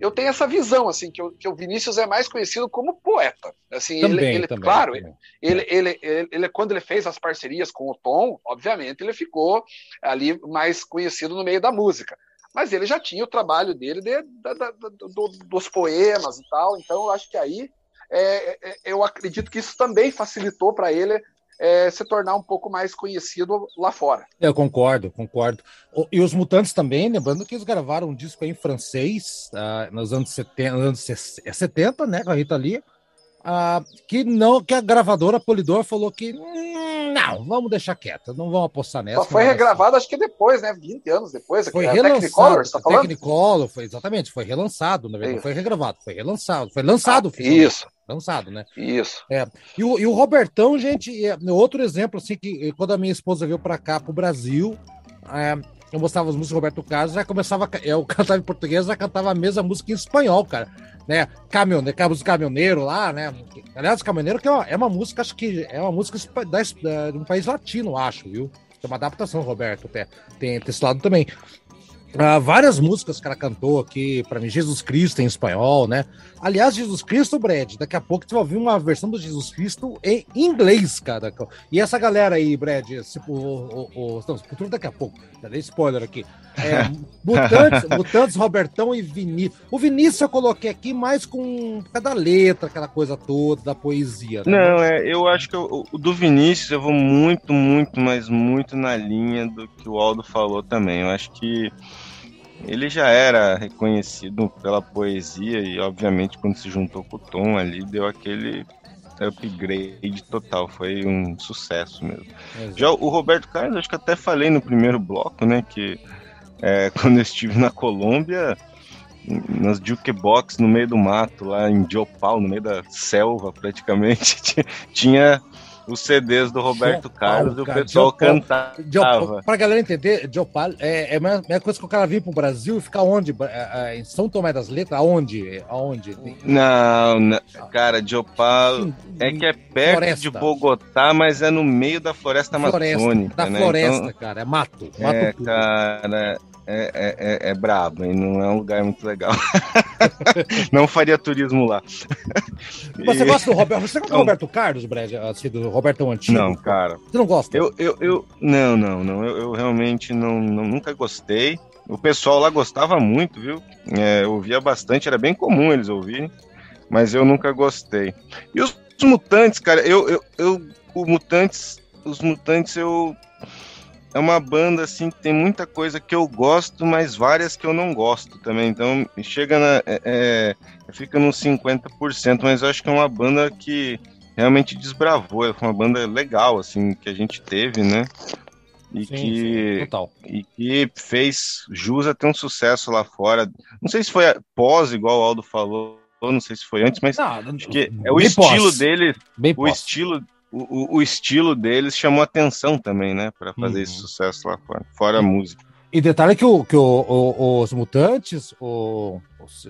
eu tenho essa visão, assim, que o, que o Vinícius é mais conhecido como poeta. Assim, também, ele, ele também, claro, também. Ele, ele, ele, ele, quando ele fez as parcerias com o Tom, obviamente ele ficou ali mais conhecido no meio da música. Mas ele já tinha o trabalho dele de, de, de, do, dos poemas e tal, então eu acho que aí é, é, eu acredito que isso também facilitou para ele é, se tornar um pouco mais conhecido lá fora. Eu concordo, concordo. E os Mutantes também, lembrando que eles gravaram um disco em francês uh, nos anos 70, anos 70, né, com a Rita Lee, uh, que, não, que a gravadora Polidor falou que hum, não, vamos deixar quieto, não vamos apostar nessa. Só foi regravado, acho que depois, né, 20 anos depois. Foi relançado, Technicolor, tá Technicolor, foi, exatamente, foi relançado, na verdade, não foi regravado, foi relançado, foi lançado. Ah, isso lançado, né? Isso. É. E, o, e o Robertão, gente, é outro exemplo, assim, que quando a minha esposa veio para cá, pro Brasil, é, eu mostrava as músicas do Roberto Carlos, já começava, eu cantava em português, já cantava a mesma música em espanhol, cara, né? Caminhoneiro, cabos caminhoneiro lá, né? Aliás, caminhoneiro que é uma, é uma música, acho que é uma música da, de um país latino, acho, viu? Tem uma adaptação, Roberto, tem, tem esse lado também. Uh, várias músicas que ela cantou aqui, para mim, Jesus Cristo em espanhol, né? Aliás, Jesus Cristo, Brad, daqui a pouco você vai ouvir uma versão do Jesus Cristo em inglês, cara. E essa galera aí, Brad, tipo, o, o, o, não, futuro daqui a pouco, já dei spoiler aqui. É, (laughs) Mutantes, Mutantes, Robertão e Vinícius. O Vinícius eu coloquei aqui mais com cada letra, aquela coisa toda, da poesia. Né? Não, é, eu acho que o, o do Vinícius eu vou muito, muito, mas muito na linha do que o Aldo falou também. Eu acho que ele já era reconhecido pela poesia e, obviamente, quando se juntou com o Tom ali, deu aquele upgrade total. Foi um sucesso mesmo. Exato. Já o Roberto Carlos, acho que até falei no primeiro bloco, né, que é, (laughs) quando eu estive na Colômbia, nas jukebox no meio do mato, lá em Diopal, no meio da selva praticamente, (laughs) tinha os CDs do Roberto Carlos e o pessoal cantava. Para pra galera entender, Jopal é, é a mesma coisa que o cara vir pro Brasil e ficar onde? É, é, em São Tomé das Letras? Aonde? Aonde? Não, não cara, Jopal é que é perto floresta. de Bogotá, mas é no meio da floresta, floresta amazônica. Da né? floresta, então, cara, é mato. mato é, puro. cara, é, é, é, é brabo, hein? não é um lugar muito legal. (laughs) não faria turismo lá. Você e... gosta do Roberto? Você gosta do Roberto Carlos, Brad? Assim, do Roberto Antigo? Não, cara. Você não gosta? Eu, eu, eu não, não, não. Eu, eu realmente não, não, nunca gostei. O pessoal lá gostava muito, viu? É, eu ouvia bastante, era bem comum eles ouvirem, mas eu nunca gostei. E os, os mutantes, cara, eu, eu, eu, o mutantes, os mutantes eu é uma banda assim que tem muita coisa que eu gosto, mas várias que eu não gosto também. Então chega na. É, é fica nos 50%, mas eu acho que é uma banda que realmente desbravou. É uma banda legal, assim, que a gente teve, né? E, sim, que, sim, e que fez jus a ter um sucesso lá fora. Não sei se foi pós, igual o Aldo falou, não sei se foi antes, mas não, acho que é o estilo pós. dele, bem o pós. estilo o, o, estilo deles chamou atenção também, né? Para fazer uhum. esse sucesso lá fora, fora a música. E detalhe que, o, que o, o, os mutantes, o,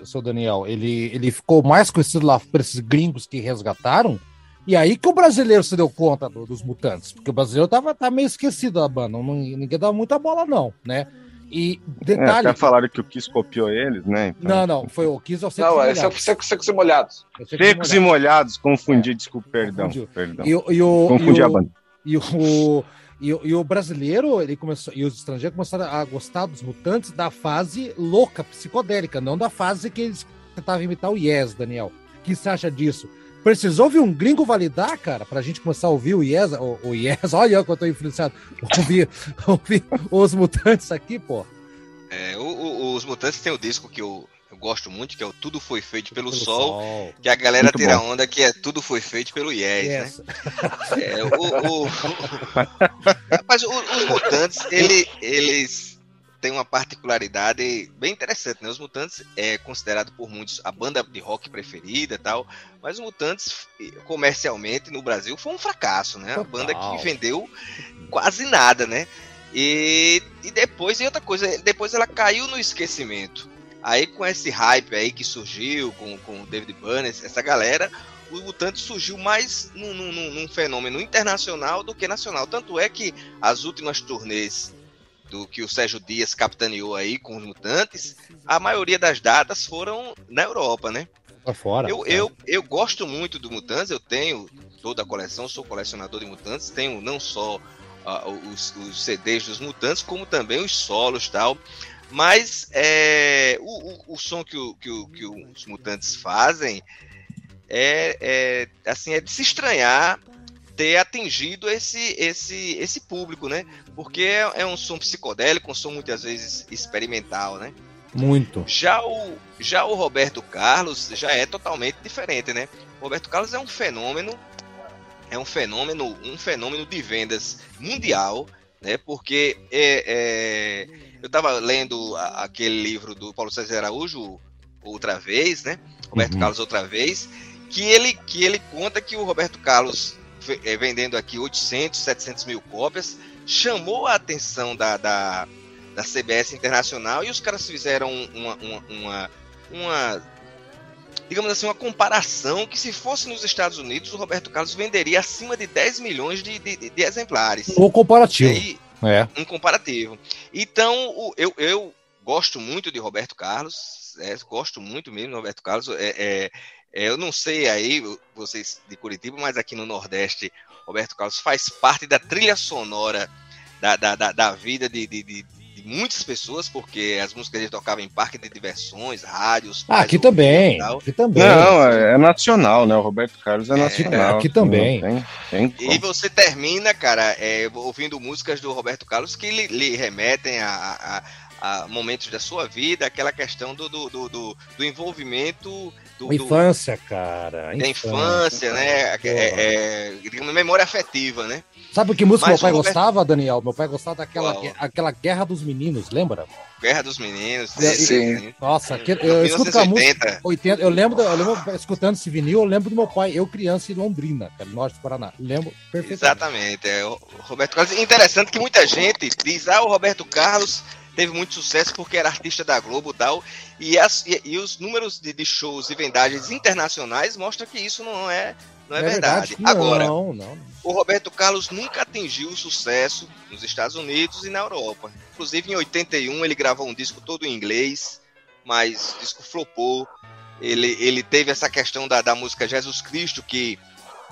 seu Daniel, ele, ele ficou mais conhecido lá por esses gringos que resgataram. E aí que o brasileiro se deu conta do, dos mutantes, porque o brasileiro tava, tá meio esquecido da banda, não, ninguém dava muita bola, não, né? E detalhe. É, até falaram que o Kiss copiou eles, né? Então... Não, não, foi o Kiss ao Secos Não, é secos, secos e Molhados. Secos e Molhados, confundi, desculpa, perdão. perdão. E, e o, confundi e o, a banda. E o, e, e, o brasileiro, ele começou, e os estrangeiros começaram a gostar dos mutantes da fase louca, psicodélica, não da fase que eles tentavam imitar o Yes, Daniel. O que você acha disso? Precisou vir um gringo validar, cara, pra gente começar a ouvir o Yes, o, o Yes, olha que eu tô influenciado, ouvir, (laughs) ouvir os mutantes aqui, pô. É, o, o, os mutantes tem o disco que eu, eu gosto muito, que é o Tudo Foi Feito pelo, pelo Sol, Sol, que a galera muito tira bom. onda que é Tudo Foi Feito pelo Yes, yes. né? É, o, o... (laughs) Mas os mutantes, ele, eles tem uma particularidade bem interessante, né? Os Mutantes é considerado por muitos a banda de rock preferida e tal, mas os Mutantes comercialmente no Brasil foi um fracasso, né? A banda que vendeu quase nada, né? E, e depois, e outra coisa, depois ela caiu no esquecimento. Aí com esse hype aí que surgiu com, com o David Banner, essa galera, o Mutante surgiu mais num, num, num, fenômeno internacional do que nacional. Tanto é que as últimas turnês do que o Sérgio Dias capitaneou aí com os mutantes, a maioria das datas foram na Europa, né? Pra fora. Eu, eu, eu gosto muito do Mutantes, eu tenho toda a coleção, sou colecionador de Mutantes, tenho não só uh, os, os, CDs dos Mutantes, como também os solos tal. Mas é, o, o, o, som que, o, que, que os Mutantes fazem é, é, assim, é de se estranhar ter atingido esse, esse, esse público, né? Porque é, é um som psicodélico, um som muitas vezes experimental, né? Muito. Já o, já o Roberto Carlos já é totalmente diferente, né? O Roberto Carlos é um fenômeno, é um fenômeno, um fenômeno de vendas mundial, né? Porque é, é eu estava lendo a, aquele livro do Paulo César Araújo outra vez, né? Roberto uhum. Carlos outra vez, que ele que ele conta que o Roberto Carlos vendendo aqui 800, 700 mil cópias, chamou a atenção da, da, da CBS Internacional e os caras fizeram uma, uma, uma, uma, digamos assim, uma comparação que se fosse nos Estados Unidos, o Roberto Carlos venderia acima de 10 milhões de, de, de exemplares. Um comparativo. Aí, é. Um comparativo. Então, eu, eu gosto muito de Roberto Carlos, é, gosto muito mesmo de Roberto Carlos. É, é, eu não sei aí, vocês de Curitiba, mas aqui no Nordeste, Roberto Carlos faz parte da trilha sonora da, da, da, da vida de, de, de, de, muitas pessoas, porque as músicas ele tocava em parque de diversões, rádios. Ah, aqui também, aqui também. Não, é, é, nacional, né? O Roberto Carlos é, é nacional. Aqui também. Tem, tem e você termina, cara, é, ouvindo músicas do Roberto Carlos que lhe, lhe remetem a, a a momentos da sua vida, aquela questão do, do, do, do, do envolvimento do, infância, cara. Da infância, né? É, é, é, memória afetiva, né? Sabe o que música Mas meu pai Roberto... gostava, Daniel? Meu pai gostava daquela aquela Guerra dos Meninos, lembra? Guerra dos Meninos. sim. sim. Nossa, é. eu, eu escuto a música 80, eu lembro, eu lembro escutando esse vinil, eu lembro do meu pai, eu criança em Londrina, cara, norte do Paraná. Lembro perfeitamente. Exatamente. É, o Roberto Carlos. Interessante que muita gente diz: "Ah, o Roberto Carlos teve muito sucesso porque era artista da Globo e tal. E, as, e, e os números de, de, shows e vendagens internacionais mostram que isso não é, não é, é verdade. verdade. Agora, não, não. o Roberto Carlos nunca atingiu o sucesso nos Estados Unidos e na Europa. Inclusive, em 81, ele gravou um disco todo em inglês, mas o disco flopou. Ele, ele teve essa questão da, da música Jesus Cristo, que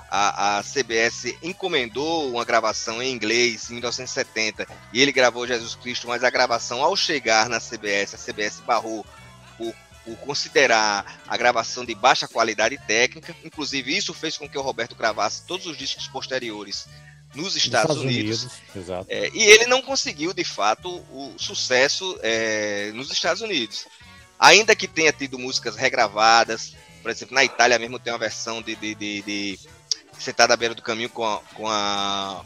a, a CBS encomendou uma gravação em inglês em 1970 e ele gravou Jesus Cristo, mas a gravação ao chegar na CBS, a CBS barrou por, por considerar a gravação de baixa qualidade técnica. Inclusive, isso fez com que o Roberto gravasse todos os discos posteriores nos Estados, Estados Unidos. Unidos é, e ele não conseguiu, de fato, o sucesso é, nos Estados Unidos. Ainda que tenha tido músicas regravadas, por exemplo, na Itália mesmo tem uma versão de, de, de, de sentada à beira do caminho com a, com a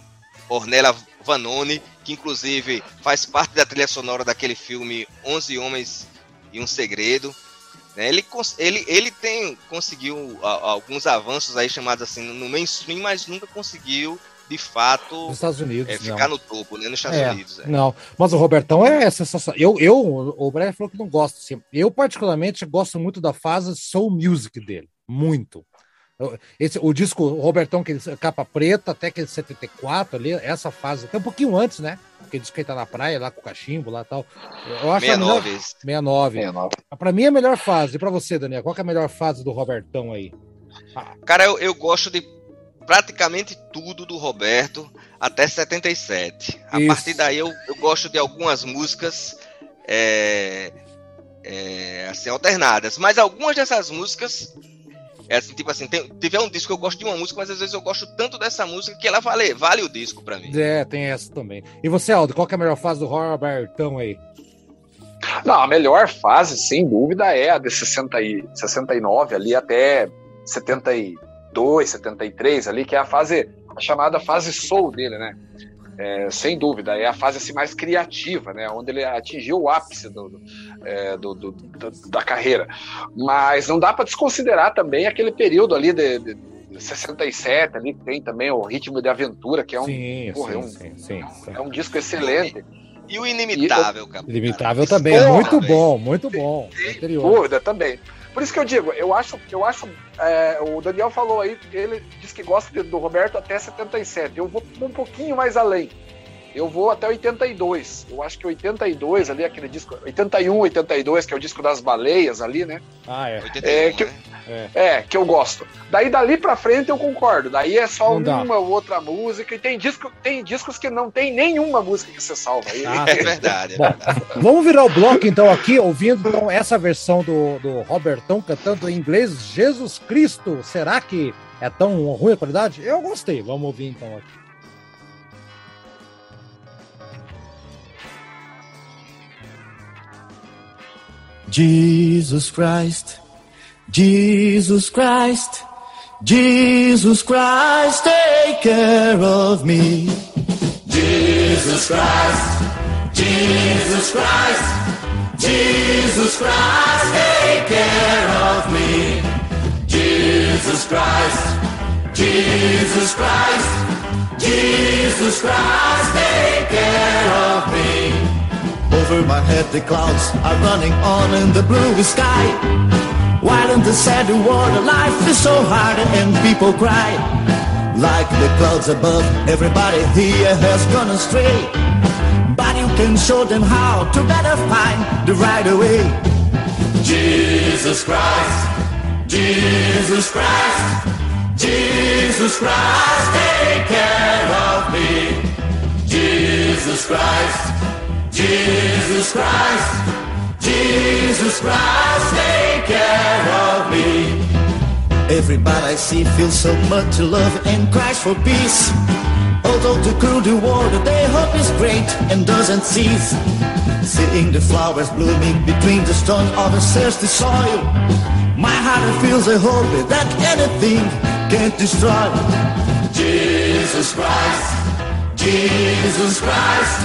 Ornella Vanoni, que inclusive faz parte da trilha sonora daquele filme Onze Homens e um Segredo. Né? Ele, ele, ele tem conseguiu alguns avanços aí chamados assim no mainstream, mas nunca conseguiu de fato Nos Estados Unidos. é, não. ficar no topo, né? Nos Estados É, Unidos. é. Não, mas o Robertão é sensacional. Eu, eu o Brian falou que não gosta. Assim. Eu, particularmente, gosto muito da fase Soul Music dele. Muito. Eu- Esse, o disco Robertão, que ele, capa preta, até que 74 ali, essa fase, até um pouquinho antes, né? Porque diz que ele tá na praia, lá com o cachimbo, lá e tal. Eu acho a melhor- 69. esse. 69. 69. Pra mim é a melhor fase. E pra você, Daniel, qual que é a melhor fase do Robertão aí? Cara, eu, eu gosto de praticamente tudo do Roberto até 77. A Isso. partir daí eu, eu gosto de algumas músicas é, é, assim, alternadas. Mas algumas dessas músicas. É assim, tipo assim, tem, tiver um disco que eu gosto de uma música, mas às vezes eu gosto tanto dessa música que ela vale, vale o disco pra mim. É, tem essa também. E você, Aldo, qual que é a melhor fase do Robertão aí? Não, a melhor fase, sem dúvida, é a de 60 e, 69 ali até 72, 73 ali, que é a fase, a chamada fase soul dele, né? É, sem dúvida, é a fase assim, mais criativa, né? Onde ele atingiu o ápice do, do, é, do- do- da, da carreira. Mas não dá para desconsiderar também aquele período ali de, de, de 67 ali, que tem também o Ritmo de Aventura, que é um, sim, porra, sim, é um- sim, sim, sim. é um disco excelente. E o Inimitável, cara. Limitável também, é muito bom, muito bom. Anterior. dúvida também. Por isso que eu digo, eu acho, eu acho, é, o Daniel falou aí, ele diz que gosta do Roberto até 77. Eu vou um pouquinho mais além. Eu vou até 82. Eu acho que 82 ali, aquele disco, 81, 82, que é o disco das baleias ali, né? Ah, é. 81, É, que- né? É, que eu gosto. Daí dali pra frente eu concordo. Daí é só Não dá. uma ou outra música. E tem, disco, tem discos que não tem nenhuma música que você salva. Aí, Ah, É verdade, é Bom, verdade. Vamos virar o bloco então aqui, ouvindo então, essa versão do, do Robertão cantando em inglês Jesus Cristo. Será que é tão ruim a qualidade? Eu gostei. Vamos ouvir então aqui. Jesus Christ, Jesus Christ, Jesus Christ, take care of me. Jesus Christ, Jesus Christ, Jesus Christ, take care of me. Jesus Christ, Jesus Christ, Jesus Christ, take care of me. Over my head the clouds are running on in the blue sky. While in the sandy water life is so hard and people cry. Like the clouds above, everybody here has gone astray. But you can show them how to better find the right way. Jesus Christ, Jesus Christ, Jesus Christ, take care of me. Jesus Christ Jesus Christ, Jesus Christ, take care of me. Everybody I see feels so much love and cries for peace. Although to cool the water, their hope is great and doesn't cease. Seeing the flowers blooming between the stones of a thirsty soil, my heart feels a hope that anything can't destroy. Jesus Christ, Jesus Christ.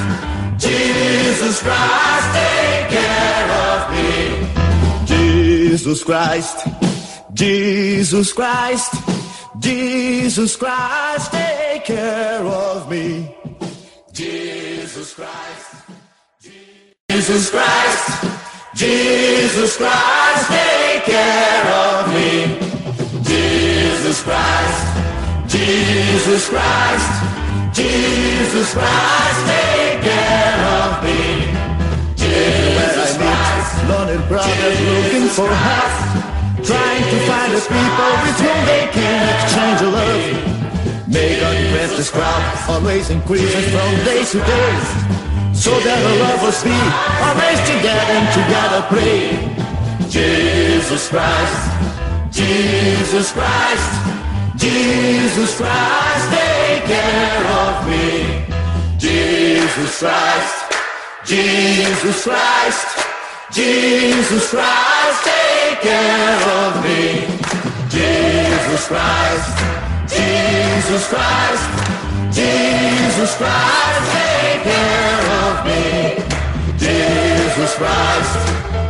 Jesus Christ, take care of me. Jesus Christ, Jesus Christ, Jesus Christ, take care of me. Jesus Christ, Jesus Christ, Jesus Christ, take care of me. Jesus Christ, Jesus Christ, Jesus Christ, take care of me. Jesus Christ, lonely brothers looking for help, trying to find the people with whom they can exchange love. May God grant this crowd always increases from day to day, so that our lovers be always together and together pray. Jesus Christ, Jesus Christ, Jesus Christ, care of me. Jesus Christ, Jesus Christ, Jesus Christ, take care of me. Jesus Christ, Jesus Christ, Jesus Christ, take care of me. Jesus Christ,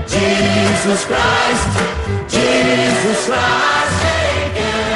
Jesus Christ, Jesus Christ, take care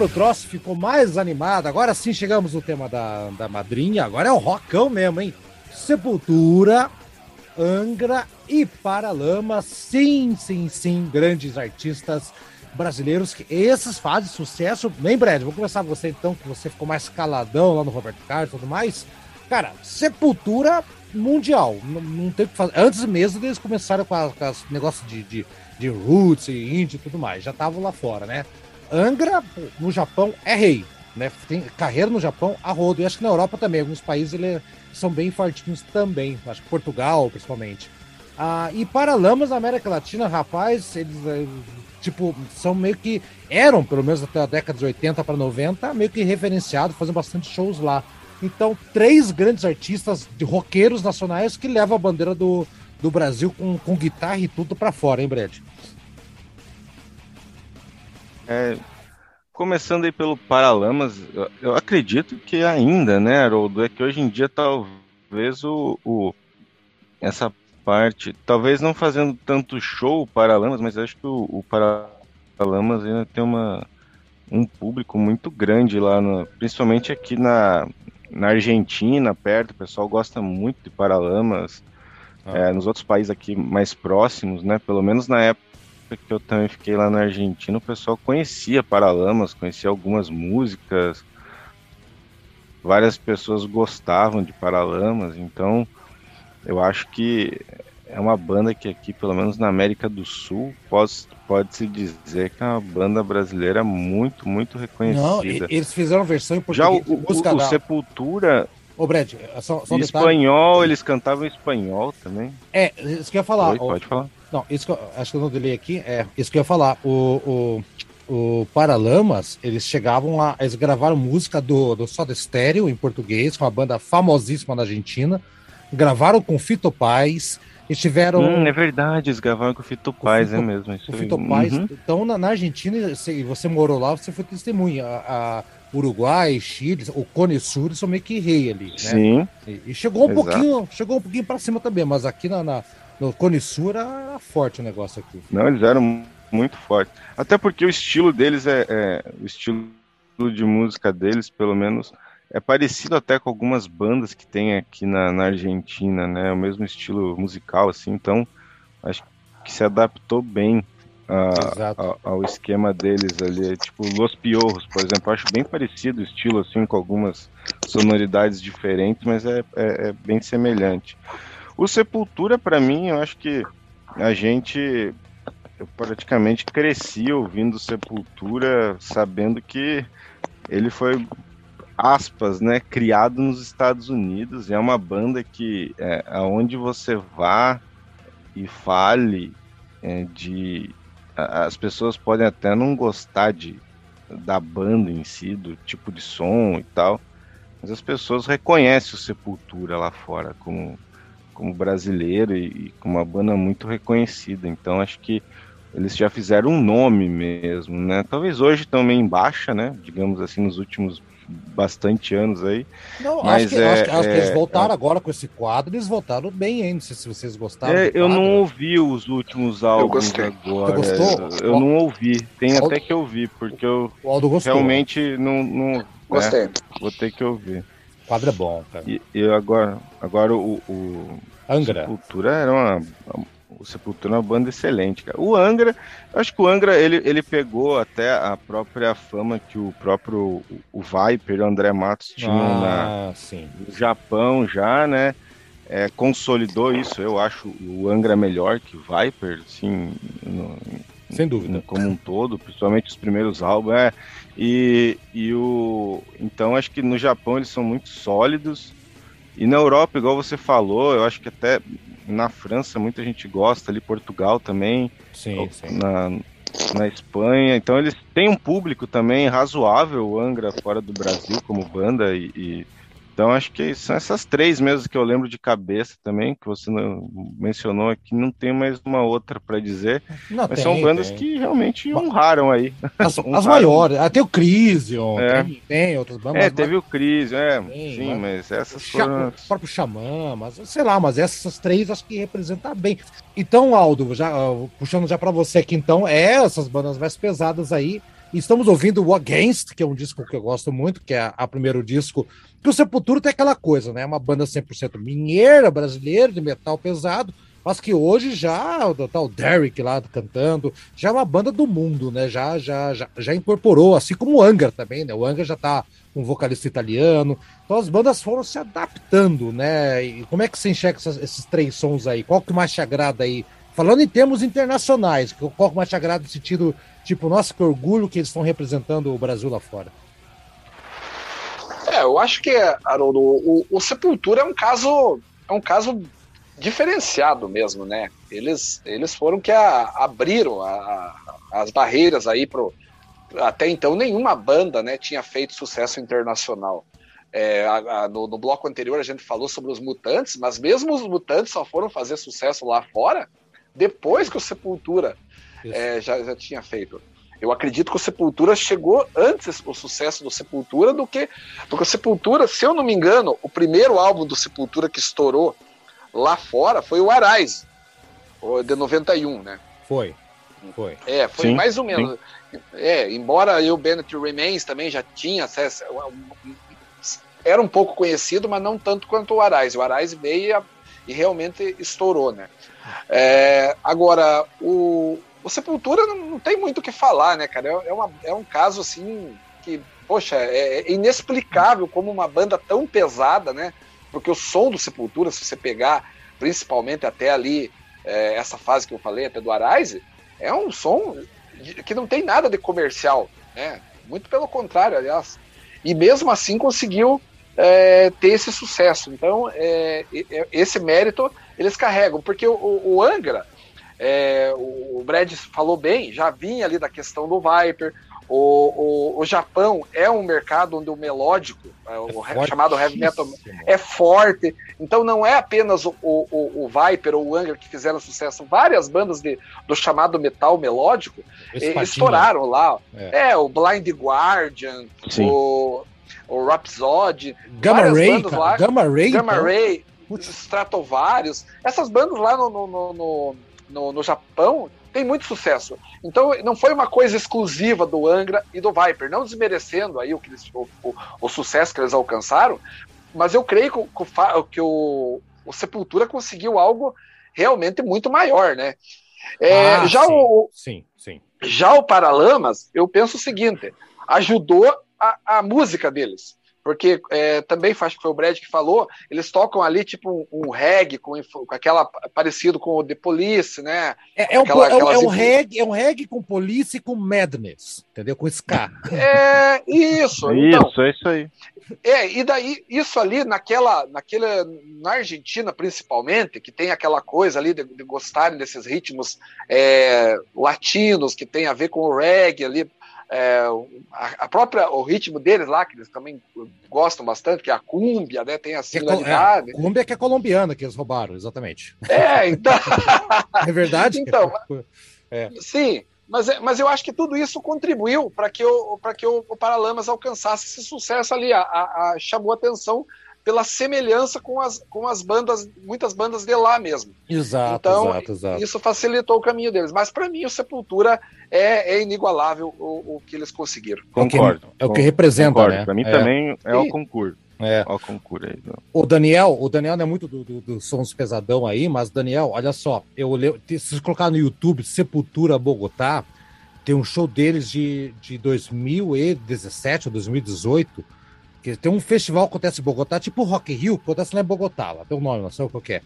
agora o troço ficou mais animado. Agora sim chegamos no tema da, da madrinha. Agora é o rockão mesmo, hein? Sepultura, Angra e Paralamas. Sim, sim, sim. Grandes artistas brasileiros que esses fazem sucesso. Bem breve, vou começar com você então, que você ficou mais caladão lá no Roberto Carlos e tudo mais. Cara, Sepultura mundial. Não, não tem que fazer. Antes mesmo deles começaram com, a, as negócios de, de, de roots e indie e tudo mais. Já estavam lá fora, né? Angra, no Japão, é rei. Né? Tem carreira no Japão a rodo. E acho que na Europa também. Alguns países ele, são bem fortinhos também. Acho que Portugal, principalmente. Ah, e Paralamas na América Latina, rapaz, eles eh, tipo, são meio que eram, pelo menos até a década de 80 para 90, meio que referenciados, fazem bastante shows lá. Então, três grandes artistas de roqueiros nacionais que levam a bandeira do, do Brasil com, com guitarra e tudo para fora, hein, Brad? É, começando aí pelo Paralamas, eu, eu, acredito que ainda, né, Haroldo, é que hoje em dia talvez o, o essa parte, talvez não fazendo tanto show Paralamas, mas acho que o, o Paralamas ainda tem uma, um público muito grande lá, no, principalmente aqui na, na Argentina, perto, o pessoal gosta muito de Paralamas. Ah. É, nos outros países aqui mais próximos, né? Pelo menos na época que eu também fiquei lá na Argentina, o pessoal conhecia Paralamas, conhecia algumas músicas. Várias pessoas gostavam de Paralamas, então eu acho que é uma banda que aqui, pelo menos na América do Sul, pode, pode se dizer que é uma banda brasileira muito, muito reconhecida. Não, eles fizeram versão em português. Já o, o, o Sepultura. Ô, Brad, só, só um espanhol, eles cantavam em espanhol também. É, isso que eu ia falar. Oi, pode falar. Não, isso que eu, acho que eu não delei aqui. É, isso que eu ia falar. O, o, o Paralamas, eles chegavam lá, eles gravaram música do, do Soda Stereo em português, com uma banda famosíssima na Argentina. Gravaram com Fito Paz eles tiveram. Hum, é verdade, eles gravaram com o Fito Paz, é mesmo. Isso o Fito Paz. Uhum. Então, na, na, Argentina, você, você morou lá, você foi testemunha. A, a Uruguai, Chile, o Cone Sul são meio que rei ali, né? Sim. E, e chegou um Exato. pouquinho, chegou um pouquinho para cima também, mas aqui na, na, no Cone Sul era forte o negócio aqui. Não, eles eram muito fortes. Até porque o estilo deles é, é o estilo de música deles, pelo menos, é parecido até com algumas bandas que tem aqui na, na Argentina, né? O mesmo estilo musical, assim, então acho que se adaptou bem a, a, ao esquema deles ali. Tipo, Los Piorros, por exemplo, acho bem parecido o estilo, assim, com algumas sonoridades diferentes, mas é, é, é bem semelhante. O Sepultura, para mim, eu acho que a gente eu praticamente cresci ouvindo Sepultura, sabendo que ele foi aspas, né, criado nos Estados Unidos. É uma banda que, é, aonde você vá e fale é, de, as pessoas podem até não gostar de da banda em si, do tipo de som e tal, mas as pessoas reconhecem o Sepultura lá fora como, como brasileiro e, e como uma banda muito reconhecida. Então acho que eles já fizeram um nome mesmo, né? Talvez hoje também em baixa, né? Digamos assim, nos últimos bastante anos aí. Não, mas acho, que, é, acho, que, acho é, que eles voltaram é, agora com esse quadro, eles voltaram bem, hein? Não sei se vocês gostaram. É, eu não ouvi os últimos álbuns agora. Você gostou? Eu não ouvi. Tem Aldo... até que ouvir, porque eu realmente não. não né, Gostei. vou ter que ouvir. Quadro é bom, cara. E, e agora, agora o, o Angra. Sepultura era uma, o Sepultura é uma banda excelente, cara. O Angra, acho que o Angra ele, ele pegou até a própria fama que o próprio o Viper, o André Matos tinha ah, na, no Japão já, né? É, consolidou isso. Eu acho o Angra melhor que o Viper, assim, no, sem dúvida, como um todo, principalmente os primeiros álbuns. É, e, e o então acho que no Japão eles são muito sólidos. E na Europa, igual você falou, eu acho que até na França muita gente gosta, ali Portugal também, sim, sim. Na, na Espanha. Então eles têm um público também razoável, Angra fora do Brasil como banda e, e então acho que são essas três mesmo que eu lembro de cabeça também, que você mencionou aqui, não tem mais uma outra para dizer. Não, mas tem, são bandas tem. que realmente honraram aí. As, (laughs) honraram. as maiores, até o Crisium, é. tem, tem, outras bandas. É, teve mas... o Crisium, é, sim, mas, mas essas o foram... O próprio Xamã, mas sei lá, mas essas três acho que representam bem. Então, Aldo, já, uh, puxando já para você aqui então, é essas bandas mais pesadas aí, estamos ouvindo o Against, que é um disco que eu gosto muito, que é a, primeiro disco. Que o Sepultura tem aquela coisa, né? Uma banda 100% minheira, brasileira, de metal pesado, mas que hoje já o tal Derek lá cantando, já é uma banda do mundo, né? Já já já, já incorporou, assim como o Angra também, né? O Angra já tá um vocalista italiano. Então as bandas foram se adaptando, né? E como é que você enxerga essas, esses três sons aí? Qual que mais te agrada aí? Falando em termos internacionais, qual que mais te agrada no sentido, tipo, nossa, que orgulho que eles estão representando o Brasil lá fora? É, eu acho que, Haroldo, o, o Sepultura é um caso é um caso diferenciado mesmo, né? Eles, eles foram que a, abriram a, a, as barreiras aí pro. Até então nenhuma banda né, tinha feito sucesso internacional. É, no, no, bloco anterior a gente falou sobre os mutantes, mas mesmo os mutantes só foram fazer sucesso lá fora depois que o Sepultura é, já, já tinha feito. Eu acredito que o Sepultura chegou antes o sucesso do Sepultura do que. Porque o Sepultura, se eu não me engano, o primeiro álbum do Sepultura que estourou lá fora foi o Arise, de 91, né? Foi. Foi. É, foi sim, mais ou menos. Sim. É, embora o Bennett Remains também já tinha acesso. Era um pouco conhecido, mas não tanto quanto o Arise. O Arise veio e realmente estourou, né? É, agora, o, o Sepultura não, não, tem muito o que falar, né, cara? É, é, uma, é um caso assim que, poxa, é, é inexplicável como uma banda tão pesada, né? porque o som do Sepultura, se você pegar principalmente até ali, é, essa fase que eu falei, até do Arise, é um som que não tem nada de comercial, né? Muito pelo contrário, aliás. E mesmo assim conseguiu é, ter esse sucesso. Então, é, esse mérito eles carregam, porque o, o Angra, é, o Brad falou bem, já vinha ali da questão do Viper, o, o, o Japão é um mercado onde o melódico, é, o é chamado heavy metal, é forte. Então não é apenas o, o, o Viper ou o Anger que fizeram sucesso. Várias bandas de, do chamado metal melódico estouraram lá. É. é. o Blind Guardian, o, o Rhapsody, Gamma Ray, Gamma Ray, Gamma então. Ray Stratovarius. Essas bandas lá no, no, no, no, no Japão tem muito sucesso. Então não foi uma coisa exclusiva do Angra e do Viper, não desmerecendo aí o, que eles, o, o, o sucesso que eles alcançaram, mas eu creio que, que, que o, o, Sepultura conseguiu algo realmente muito maior, né? É, ah, já sim, o sim, sim. já o Paralamas, eu penso o seguinte, ajudou a, a música deles porque é, também acho que foi o Brad que falou, eles tocam ali tipo um, um reggae com, com, aquela parecido com o The Police, né? É, é, aquela, um, é, um, é, reggae, é um reggae com Police e com Madness, entendeu? Com ska. É isso. Então, isso, é isso aí. É, e daí isso ali naquela, naquela, na Argentina principalmente, que tem aquela coisa ali de, de gostarem desses ritmos é, latinos que tem a ver com o reggae ali, é, a, própria o ritmo deles lá que eles também gostam bastante que é a cúmbia né tem a similaridade é, é, cúmbia que é colombiana que eles roubaram exatamente. É então. (laughs) É verdade? Então é. sim mas, é, mas eu acho que tudo isso contribuiu para que o para que o, o Paralamas alcançasse esse sucesso ali. A, a, a chamou atenção pela semelhança com as, com as bandas, muitas bandas de lá mesmo. Exato, então, exato, exato. isso facilitou o caminho deles. Mas para mim, o Sepultura é, é inigualável o, o, que eles conseguiram. Concordo. É o que, representa, concordo. né? Para mim é. também é o concurso. É. O concurso aí. O Daniel, o Daniel não é muito do, do, do sons pesadão aí, mas Daniel, olha só, eu olhei, se você colocar no YouTube Sepultura Bogotá, tem um show deles de, de 2017 ou 2018 que tem um festival que acontece em Bogotá, tipo Rock Rio, que acontece lá em Bogotá, lá tem um nome, não sei qual que é.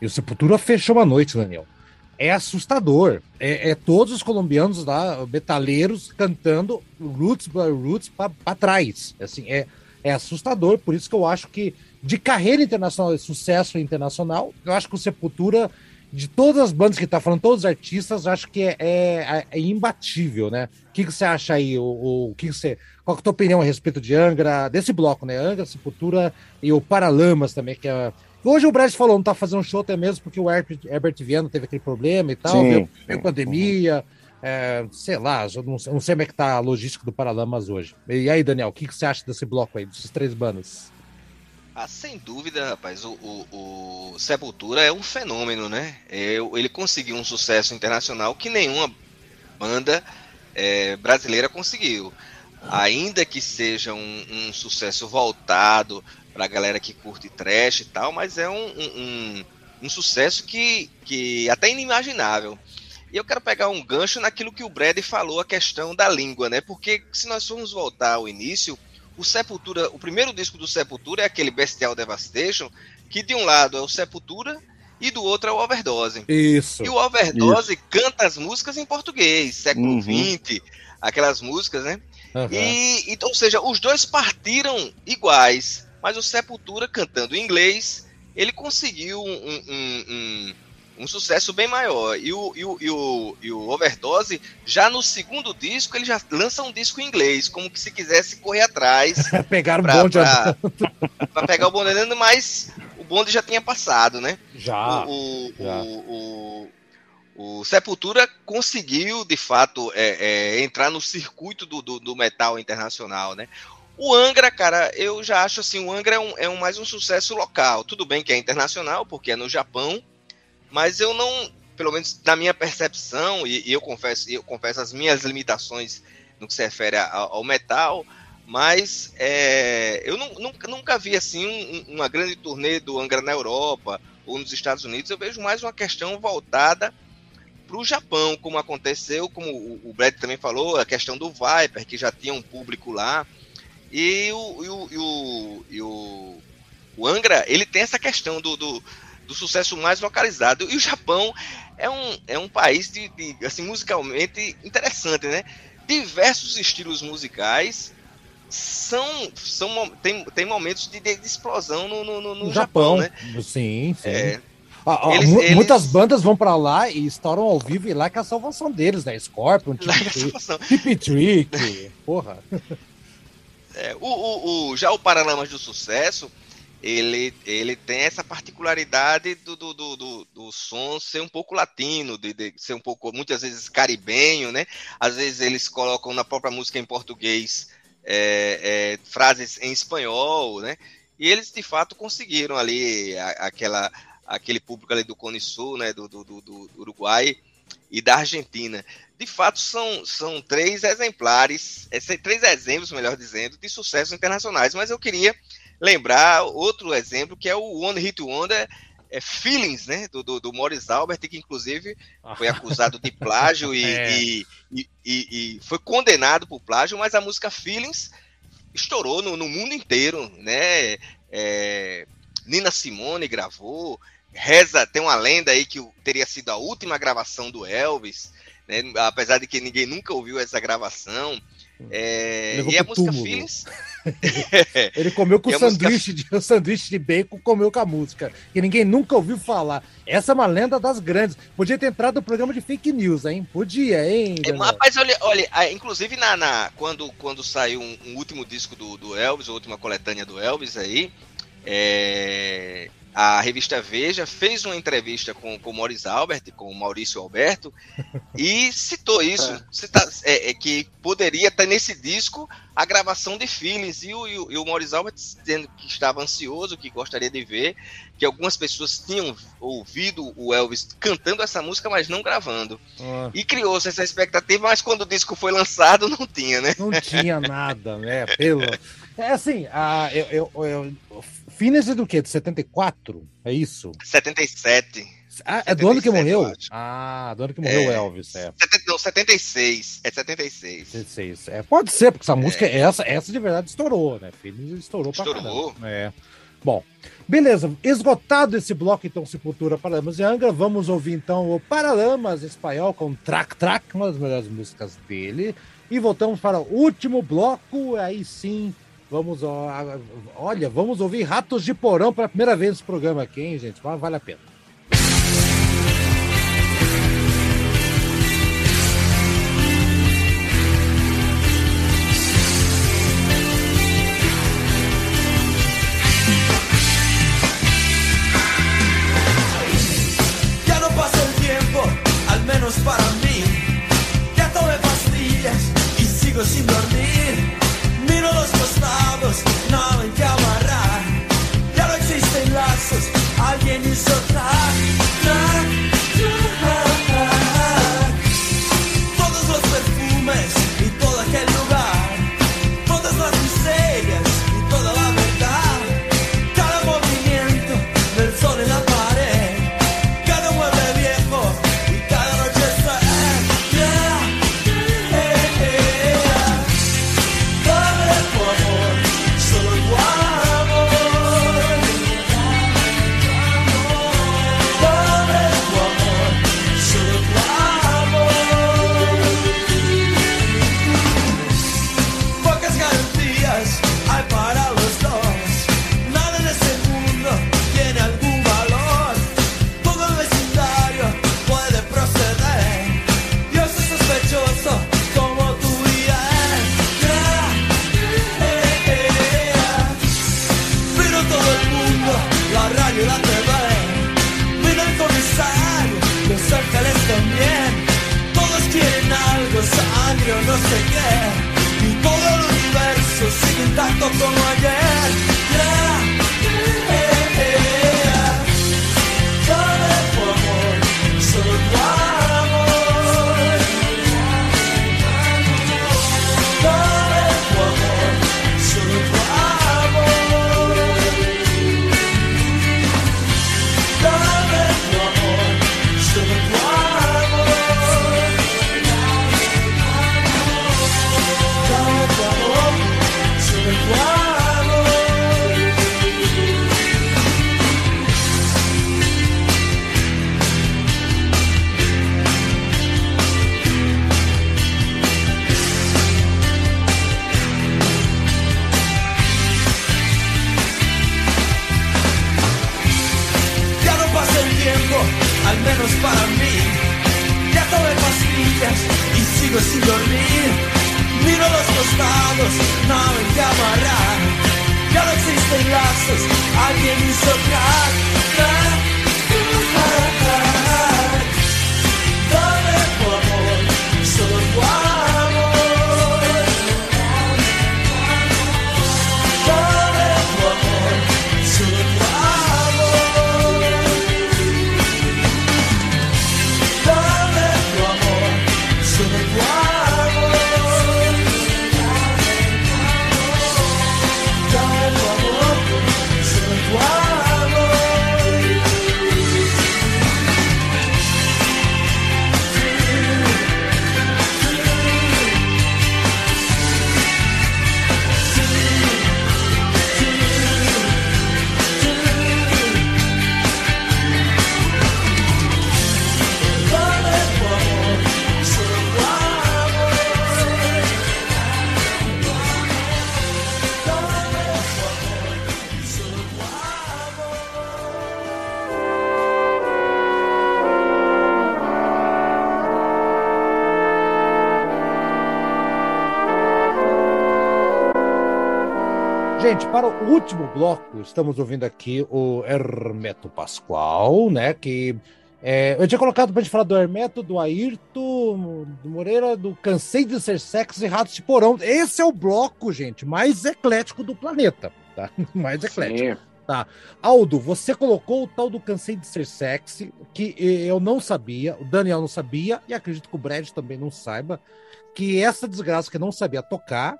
E o Sepultura fechou uma noite, Daniel. É assustador. É, é todos os colombianos lá, metaleiros, cantando Roots by Roots para trás. Assim, é, é assustador, por isso que eu acho que de carreira internacional, de sucesso internacional, eu acho que o Sepultura, de todas as bandas que tá falando, todos os artistas, acho que é, é, é imbatível, né? O que, que você acha aí? O, o que, que você qual é a tua opinião a respeito de Angra, desse bloco, né? Angra, Sepultura e o Paralamas também, que é. Hoje o Brad falou, não tá fazendo show até mesmo porque o Herbert, Viana teve aquele problema e tal, veio, pandemia, é, sei lá, não, não, sei como é que tá a logística do Paralamas hoje. E aí, Daniel, o que, que você acha desse bloco aí, desses três bandas? Ah, sem dúvida, rapaz, o, o, o Sepultura é um fenômeno, né? Ele conseguiu um sucesso internacional que nenhuma banda é, brasileira conseguiu. Ainda que seja um, um sucesso voltado para a galera que curte trash e tal, mas é um, um, um, sucesso que, que até inimaginável. E eu quero pegar um gancho naquilo que o Brad falou, a questão da língua, né? Porque se nós formos voltar ao início, o Sepultura, o primeiro disco do Sepultura é aquele Bestial Devastation, que de um lado é o Sepultura e do outro é o Overdose. Isso. E o Overdose Isso. canta as músicas em português, século XX, uhum. aquelas músicas, né? Uhum. E, e, ou seja, os dois partiram iguais, mas o Sepultura cantando em inglês, ele conseguiu um, um, um um sucesso bem maior. E o, e o, e o, e o Overdose, já no segundo disco, ele já lança um disco em inglês, como que se quisesse correr atrás. (laughs) Pegar o bonde pra, pra, pegar o bonde andando, mas o bonde já tinha passado, né? Já. O, já. o, o, o Sepultura conseguiu, de fato, é, é, entrar no circuito do, do, do, metal internacional, né? O Angra, cara, eu já acho assim, o Angra é, um, é um, mais um sucesso local. Tudo bem que é internacional, porque é no Japão, mas eu não, pelo menos na minha percepção, e, e eu confesso, eu confesso as minhas limitações no que se refere ao, metal, mas é, eu não, nunca, nunca vi assim um, uma grande turnê do Angra na Europa ou nos Estados Unidos. Eu vejo mais uma questão voltada para o Japão, como aconteceu, como o, o Brad também falou, a questão do Viper, que já tinha um público lá. E o, e o, e o, e o, o Angra, ele tem essa questão do, do do sucesso mais localizado. E o Japão é um, é um país de, de assim, musicalmente interessante, né? Diversos estilos musicais são, são tem, tem momentos de, de explosão no, no, no Japão, Japão, né? Sim, sim. É, ah, eles, eles... Muitas bandas vão para lá e estouram ao vivo e lá que é a salvação deles, né? Scorpion, (laughs) Hip Trick, (laughs) porra. É, o, o, o, já o Paralamas do Sucesso, ele, ele tem essa particularidade do, do, do, do, som ser um pouco latino, de, de, ser um pouco, muitas vezes, caribenho, né? Às vezes eles colocam na própria música em português é, é, frases em espanhol, né? E eles, de fato, conseguiram ali a, aquela, aquele público ali do Cone Sul, né? Do, do, do Uruguai e da Argentina. De fato, são, são três exemplares, é, três exemplos, melhor dizendo, de sucessos internacionais. Mas eu queria lembrar outro exemplo que é o One Hit Wonder é Feelings, né, do, do, do Morris Albert, que inclusive foi acusado de plágio (laughs) e, é. e, e, e, foi condenado por plágio, mas a música Feelings estourou no, no mundo inteiro, né? É, Nina Simone gravou, reza, tem uma lenda aí que teria sido a última gravação do Elvis, né, apesar de que ninguém nunca ouviu essa gravação. É, e a música túmulo. Feelings. (laughs) Ele comeu com o sanduíche, música... de, o (laughs) sanduíche de bacon, comeu com a música. Que ninguém nunca ouviu falar. Essa é uma lenda das grandes. Podia ter entrado no programa de fake news, hein? Podia, hein? É, mas olha, olha, inclusive na, na quando, quando saiu um, um, último disco do, do Elvis, a última coletânea do Elvis aí, é, a revista Veja fez uma entrevista com, com o Maurício Albert, com o Maurício Alberto, (laughs) e citou isso, é. cita, é, é, que poderia ter nesse disco a gravação de Feelings, e o, e o, e o Maurício Albert dizendo que estava ansioso, que gostaria de ver, que algumas pessoas tinham ouvido o Elvis cantando essa música, mas não gravando. Ah. E criou-se essa expectativa, mas quando o disco foi lançado, não tinha, né? Não tinha nada, né? Pelo... É assim, a, eu, eu, eu, Finis é do quê? De 74? É isso? 77. Ah, é do ano que morreu? Ah, do ano que morreu o é, Elvis, é. Não, 76. É 76. 76. É, pode ser, porque essa é. música, essa, essa de verdade estourou, né? Finis estourou, estourou. pra caramba. É. Bom, beleza. Esgotado esse bloco, então, Sepultura, Paralamas e Angra, vamos ouvir, então, o Paralamas espanhol com Track Track, uma das melhores músicas dele. E voltamos para o último bloco, aí sim Vamos, olha, vamos ouvir Ratos de Porão pela primeira vez nesse programa aqui, hein, gente? Vale a pena. Estamos ouvindo aqui o Hermeto Pascoal, né? Que é, eu tinha colocado pra gente falar do Hermeto, do Ayrton, do Moreira, do Cansei de Ser Sexo e Ratos de Porão. Esse é o bloco, gente, mais eclético do planeta, tá? (laughs) Mais eclético. Sim. Tá. Aldo, você colocou o tal do Cansei de Ser Sexy, que eu não sabia, o Daniel não sabia, e acredito que o Brad também não saiba, que essa desgraça que não sabia tocar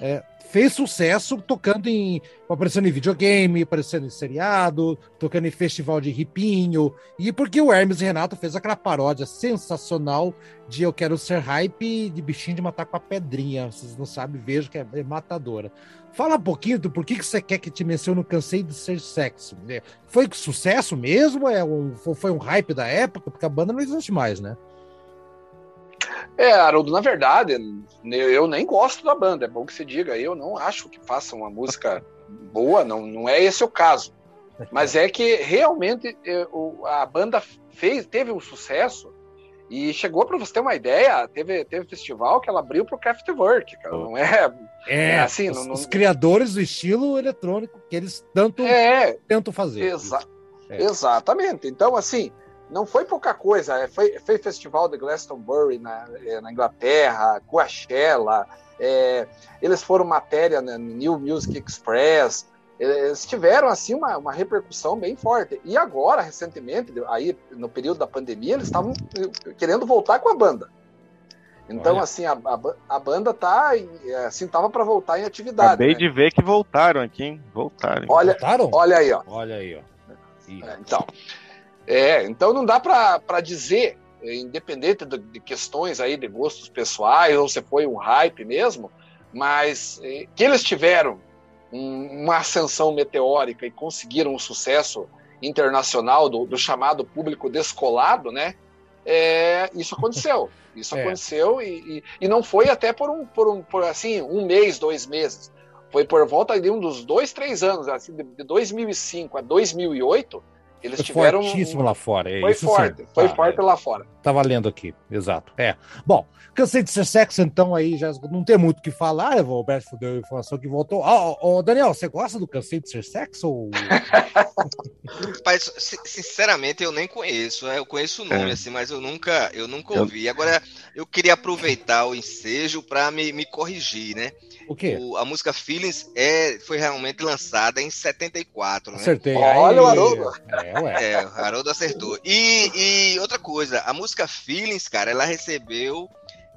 é, fez sucesso tocando em. aparecendo em videogame, aparecendo em seriado, tocando em festival de ripinho. E porque o Hermes Renato fez aquela paródia sensacional de Eu Quero Ser Hype de bichinho de matar com a pedrinha. Vocês não sabem, vejo que é, é matadora. Fala um pouquinho do porquê que você quer que te mencione Cansei de Ser Sexo. É, Foi sucesso mesmo? É um, foi um hype da época? Porque a banda não existe mais, né? É, Haroldo, na verdade, eu nem gosto da banda, é bom que você diga. Eu não acho que faça uma música (laughs) boa, não, não é esse o caso. Mas é que realmente é, a banda fez, teve um sucesso e chegou, para você ter uma ideia, teve, teve festival que ela abriu para o Kraftwerk, cara. Não é. É, É, assim, os, não- não- os criadores do estilo eletrônico que eles tanto É, tentam fazer. Exa- É. Exatamente. Então, assim, não foi pouca coisa. É, Foi, foi festival de Glastonbury na, eh, na Inglaterra, Coachella. é, eles foram matéria na New Music Express. Eles tiveram assim uma, uma repercussão bem forte. E agora, recentemente, aí no período da pandemia, eles estavam querendo voltar com a banda. Então, Olha. assim, a, a, a banda tá assim, tava para voltar em atividade. Acabei né? de ver que voltaram aqui, hein? Voltaram. Olha, Voltaram? olha aí, ó. Olha aí, ó. Ih, É, então, é, então não dá para dizer, é, independente de questões aí de gostos pessoais, ou se foi um hype mesmo, mas é, que eles tiveram um- uma ascensão meteórica e conseguiram um sucesso internacional do, do chamado público descolado, né? É, isso aconteceu. (laughs) Isso É. aconteceu e, e, e não foi até por um, por um por assim um mês, dois meses. Foi por volta de um dos dois, três anos, assim, de, de 2005 a 2008, Eles Foi tiveram. fortíssimo lá fora. é Foi isso forte, sim. foi Tá, forte lá fora. Tava lendo aqui, exato. É. Bom, cansei de ser sexo, então aí já não tem muito o que falar. O Roberto deu a informação que voltou. Ó, ó, Daniel, você gosta do cansei de ser sexo? Ou... (laughs) Rapaz, si- sinceramente, eu nem conheço. né? Eu conheço o nome, É. assim, mas eu nunca, eu nunca ouvi. Agora, eu queria aproveitar o ensejo para me, me corrigir, né? O quê? O- a música Feelings é, foi realmente lançada em 74, né? Acertei. Olha o Haroldo. É, ué. É, o Haroldo acertou. E, e outra coisa, a música Feelings, cara, ela recebeu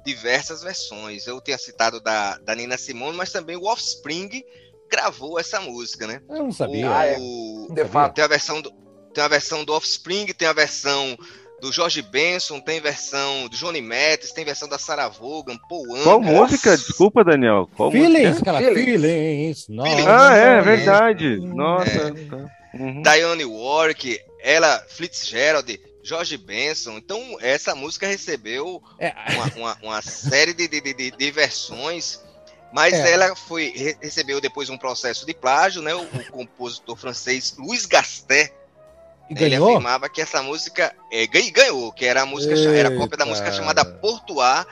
diversas versões. Eu tinha citado da, da Nina Simone, mas também o Offspring gravou essa música, né? Eu não sabia. O- Ah, é. o- Não De sabia. fato. tem a versão do, tem a versão do Offspring, tem a versão do Jorge Benson, tem versão do Johnny Mathis, tem versão da Sarah Vaughan, Paul Qual Anka. música? Desculpa, Daniel. Qual Feelings, música? aquela Feelings. feelings. Ah, é, É. verdade. Nossa. tá. Uhum. Diane Warwick, ela, Fitzgerald, Jorge Benson. Então, essa música recebeu É, uma, uma- uma série de, de, de- de versões, mas É. ela foi re- recebeu depois um processo de plágio, né? O, o compositor francês Louis Gastet, e ele ganhou? afirmava que essa música é, gan- ganhou, que era a música cha- era a cópia da Eita. música chamada Portuar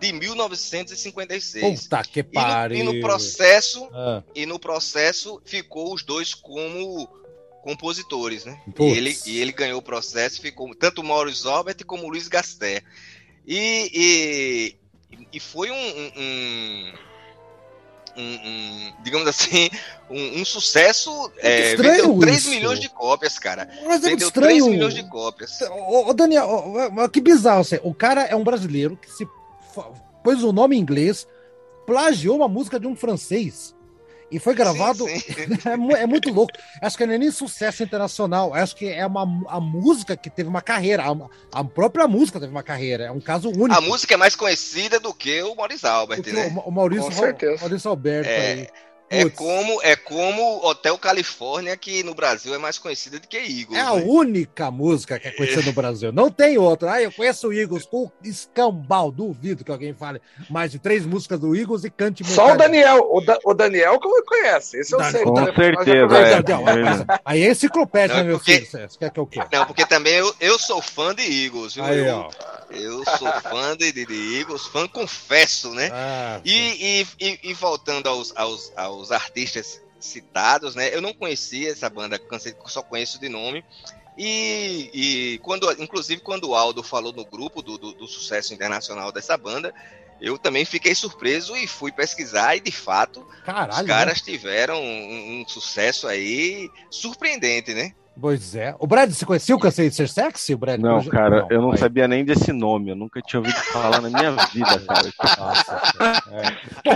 de 1956. Puta que E no, pariu. e no processo Ah, e no processo ficou os dois como compositores, né? E ele, e ele ganhou o processo, ficou tanto o Maurice Albert como Luiz Gasté. E, e, e foi um, um- um- um- digamos assim, um, um sucesso. É, estranho vendeu 3 isso. milhões de cópias, cara. Mas é Vendeu estranho. 3 milhões de cópias. Ô, ô, Daniel, ô, que bizarro. Assim, o cara é um brasileiro que se pôs o nome em inglês, plagiou uma música de um francês e foi gravado. Sim, sim. (laughs) É, é muito louco. Acho que não é nem sucesso internacional. Acho que é uma, a música que teve uma carreira. A, a própria música teve uma carreira. É um caso único. A música é mais conhecida do que o Maurice Albert, né? o, o Maurício, Com certeza. Maurício Alberto É, aí. É Putz. como, é como Hotel Califórnia, que no Brasil é mais conhecida do que Eagles. É a né? única música que é conhecida no Brasil. Não tem outra. Ah, eu conheço o Eagles com escambau. Duvido que alguém fale mais de três músas do Eagles e cante Só o. Daniel. O, Da- o Daniel que eu conhece. Esse eu Dan- sei. com certeza, é. mas Aí é enciclopédia, Não, né, meu porque- filho? Você quer que eu quê? Não, porque também eu, eu sou fã de Eagles, viu? Aí, eu, ó. Eu sou fã de, de, Eagles, fã confesso, né? Ah, E, e, e, e voltando aos, aos, aos artistas citados, né? Eu não conhecia essa banda, só conheço de nome. E, e quando, inclusive, quando o Aldo falou no grupo do, do, do sucesso internacional dessa banda, eu também fiquei surpreso e fui pesquisar, e de fato, caralho. os né? caras tiveram um, um sucesso aí surpreendente, né? Pois é. O Brad, você conhecia o Cansei de Ser Sexy? O Brad? Não, Hoje- cara, eu não aí. sabia nem desse nome. Eu nunca tinha ouvido falar na minha vida, cara. (laughs) Nossa, é.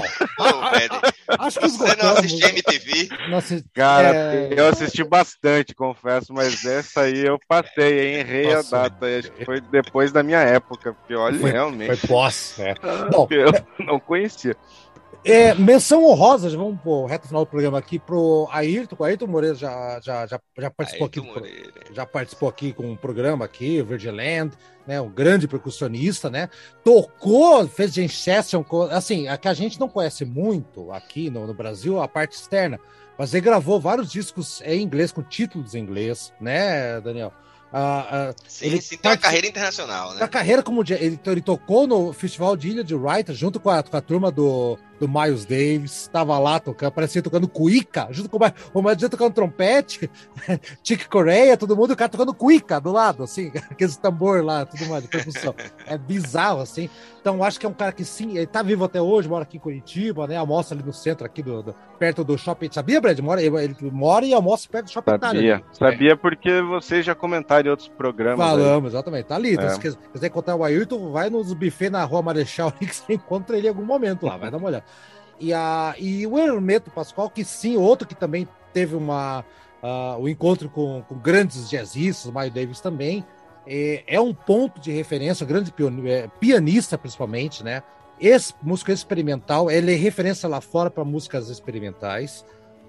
Ô, Fred, Acho que você não assistiu MTV? Nossa, Cara, É. eu assisti bastante, confesso, mas essa aí eu passei, hein? Errei a Passou. data. Acho que foi depois da minha época, porque olha, Foi- realmente, foi pós, (laughs) né? Bom, eu não conhecia. É, menção honrosa, já vamos pro reto final do programa aqui pro Ayrton. O Ayrton Moreira já, já, já, já participou Ayrton aqui. Moreira. já participou aqui com um programa aqui, Virgiland, né, um grande percussionista, né, tocou, fez jam session, assim, a que a gente não conhece muito aqui no, no Brasil, a parte externa, mas ele gravou vários discos em inglês, com títulos em inglês, né, Daniel? Ah, ah, Sim, Ele sim, tem uma participa- carreira internacional, né? na carreira como ele, ele tocou no Festival de Ilha de Writer junto com a, com a turma do, do Miles Davis, estava lá tocando, parecia tocando cuíca, junto com o, Miles Davis tocando trompete, (laughs) Chick Coreia, todo mundo, o cara tocando cuíca do lado, assim, (laughs) aqueles tambor lá, tudo mais, de percussão. É bizarro, assim. Então, acho que é um cara que sim, ele tá vivo até hoje, mora aqui em Curitiba, né? Almoça ali no centro, aqui do, do- perto do shopping. Sabia, Brad? Mora, ele, ele mora e almoça perto do shopping Itália. Sabia. Sabia porque vocês já comentaram em outros programas. aí. Falamos, exatamente. Tá ali. Então, É. se quiser, encontrar o Ayrton, vai nos buffets na Rua Marechal ali que você encontra ele em algum momento lá. Vai dar uma olhada. E, a, e o Hermeto Pascoal, que sim, outro que também teve uma, ah, um encontro com, com grandes jazzistas, Miles Davis também, é, é um ponto de referência, grande é, pianista principalmente, né? Esse músico experimental, ele é referência lá fora para músicas experimentais.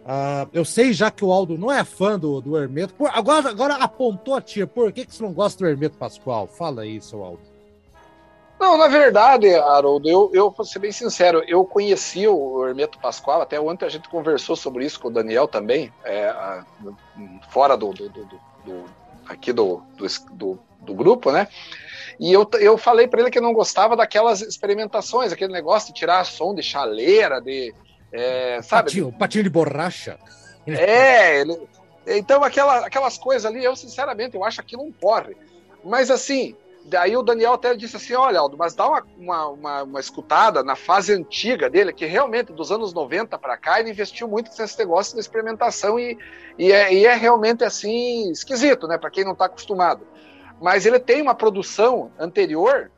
Ah, eu sei já que o Aldo não é fã do, do Hermeto. Por- agora, agora apontou a tia. Por que, que você não gosta do Hermeto Pascoal? Fala aí, seu Aldo. Não, na verdade, Haroldo, eu, eu vou ser bem sincero, eu conheci o Hermeto Pascoal, até ontem a gente conversou sobre isso com o Daniel também, é, fora do, do, do, do- aqui do, do, do, do grupo, né? E eu, eu falei para ele que não gostava daquelas experimentações, aquele negócio de tirar som de chaleira, de. É, sabe? Patinho, patinho de borracha. É, ele, então aquela, aquelas coisas ali, eu sinceramente, eu acho aquilo um porre. Mas assim, daí o Daniel até disse assim, olha, Aldo, mas dá uma, uma, uma, uma escutada na fase antiga dele, que realmente dos anos 90 para cá ele investiu muito nesse negócio de experimentação e, e, é, e é realmente assim, esquisito, né, para quem não está acostumado. Mas ele tem uma produção anterior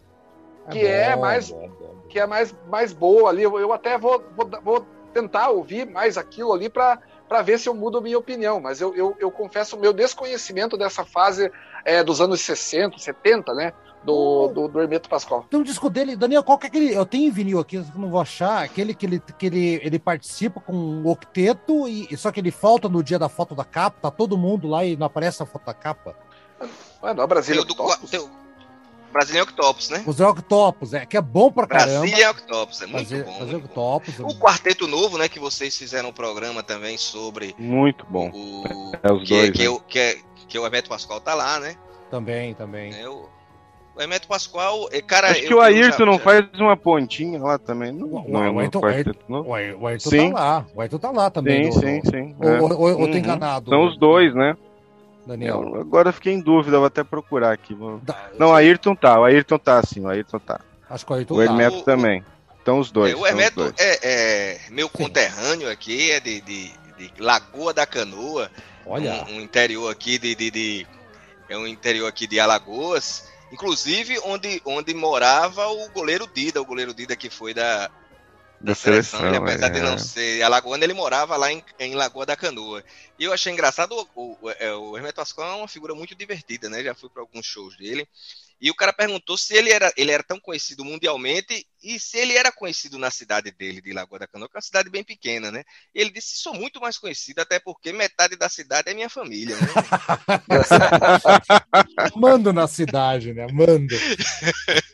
que é, bom, mais bom, bom. que é mais, mais boa ali. Eu, eu até vou, vou, vou tentar ouvir mais aquilo ali para para ver se eu mudo a minha opinião, mas eu, eu, eu confesso o meu desconhecimento dessa fase é, dos anos 60, 70, né? Do, do, do Hermeto Pascoal. Tem um disco dele, Daniel, qual que é aquele. Eu tenho em vinil aqui, não vou achar. Aquele que ele, que ele, ele participa com um octeto, e, só que ele falta no dia da foto da capa, tá todo mundo lá e não aparece a foto da capa. Ué, não é Brasília Tem Octopus? tem o Brasilian Octopus, né? Os Octopus, é, que é bom pra caramba. Brasilian Octopus, é muito bom. fazer muito bom. Octopus. O quarteto novo, né, que vocês fizeram um programa também sobre Muito bom. o. É os que, dois. que, né? eu- que, é- que o Hermeto Pascoal tá lá, né? Também, também. É, o, o Hermeto Pascoal, é, cara. Acho eu- que o Ayrton já- não já- faz uma pontinha lá também. Não, O- não, o Ayrton- quarteto novo. O Ay- o Ayrton Sim. tá lá. O Ayrton tá lá também. Sim, no- sim, sim. Ou, é. ou, ou eu tô Uhum. enganado. São os dois, né? Daniel. Eu- agora eu fiquei em dúvida, vou até procurar aqui. vou- Da- Não, o Ayrton tá, o Ayrton tá sim, o Ayrton tá. Acho que o Ayrton O tá. Hermeto O- também. Então os dois. É, o os Hermeto dois. é, é meu conterrâneo aqui, é de, de, de Lagoa da Canoa, Olha, um, um interior aqui de, de, de- é um interior aqui de Alagoas, inclusive onde, onde morava o goleiro Dida, o goleiro Dida que foi da, da seleção, seleção. ele, apesar de é. não ser alagoano, ele morava lá em, em Lagoa da Canoa. E eu achei engraçado, o, o, é, o Hermeto Pascoal é uma figura muito divertida, né? Já fui para alguns shows dele. E o cara perguntou se ele era, ele era tão conhecido mundialmente e se ele era conhecido na cidade dele, de Lagoa da Canoa, que é uma cidade bem pequena, né? Ele disse, sou muito mais conhecido, até porque metade da cidade é minha família, né? (laughs) mando na cidade, né? Mando.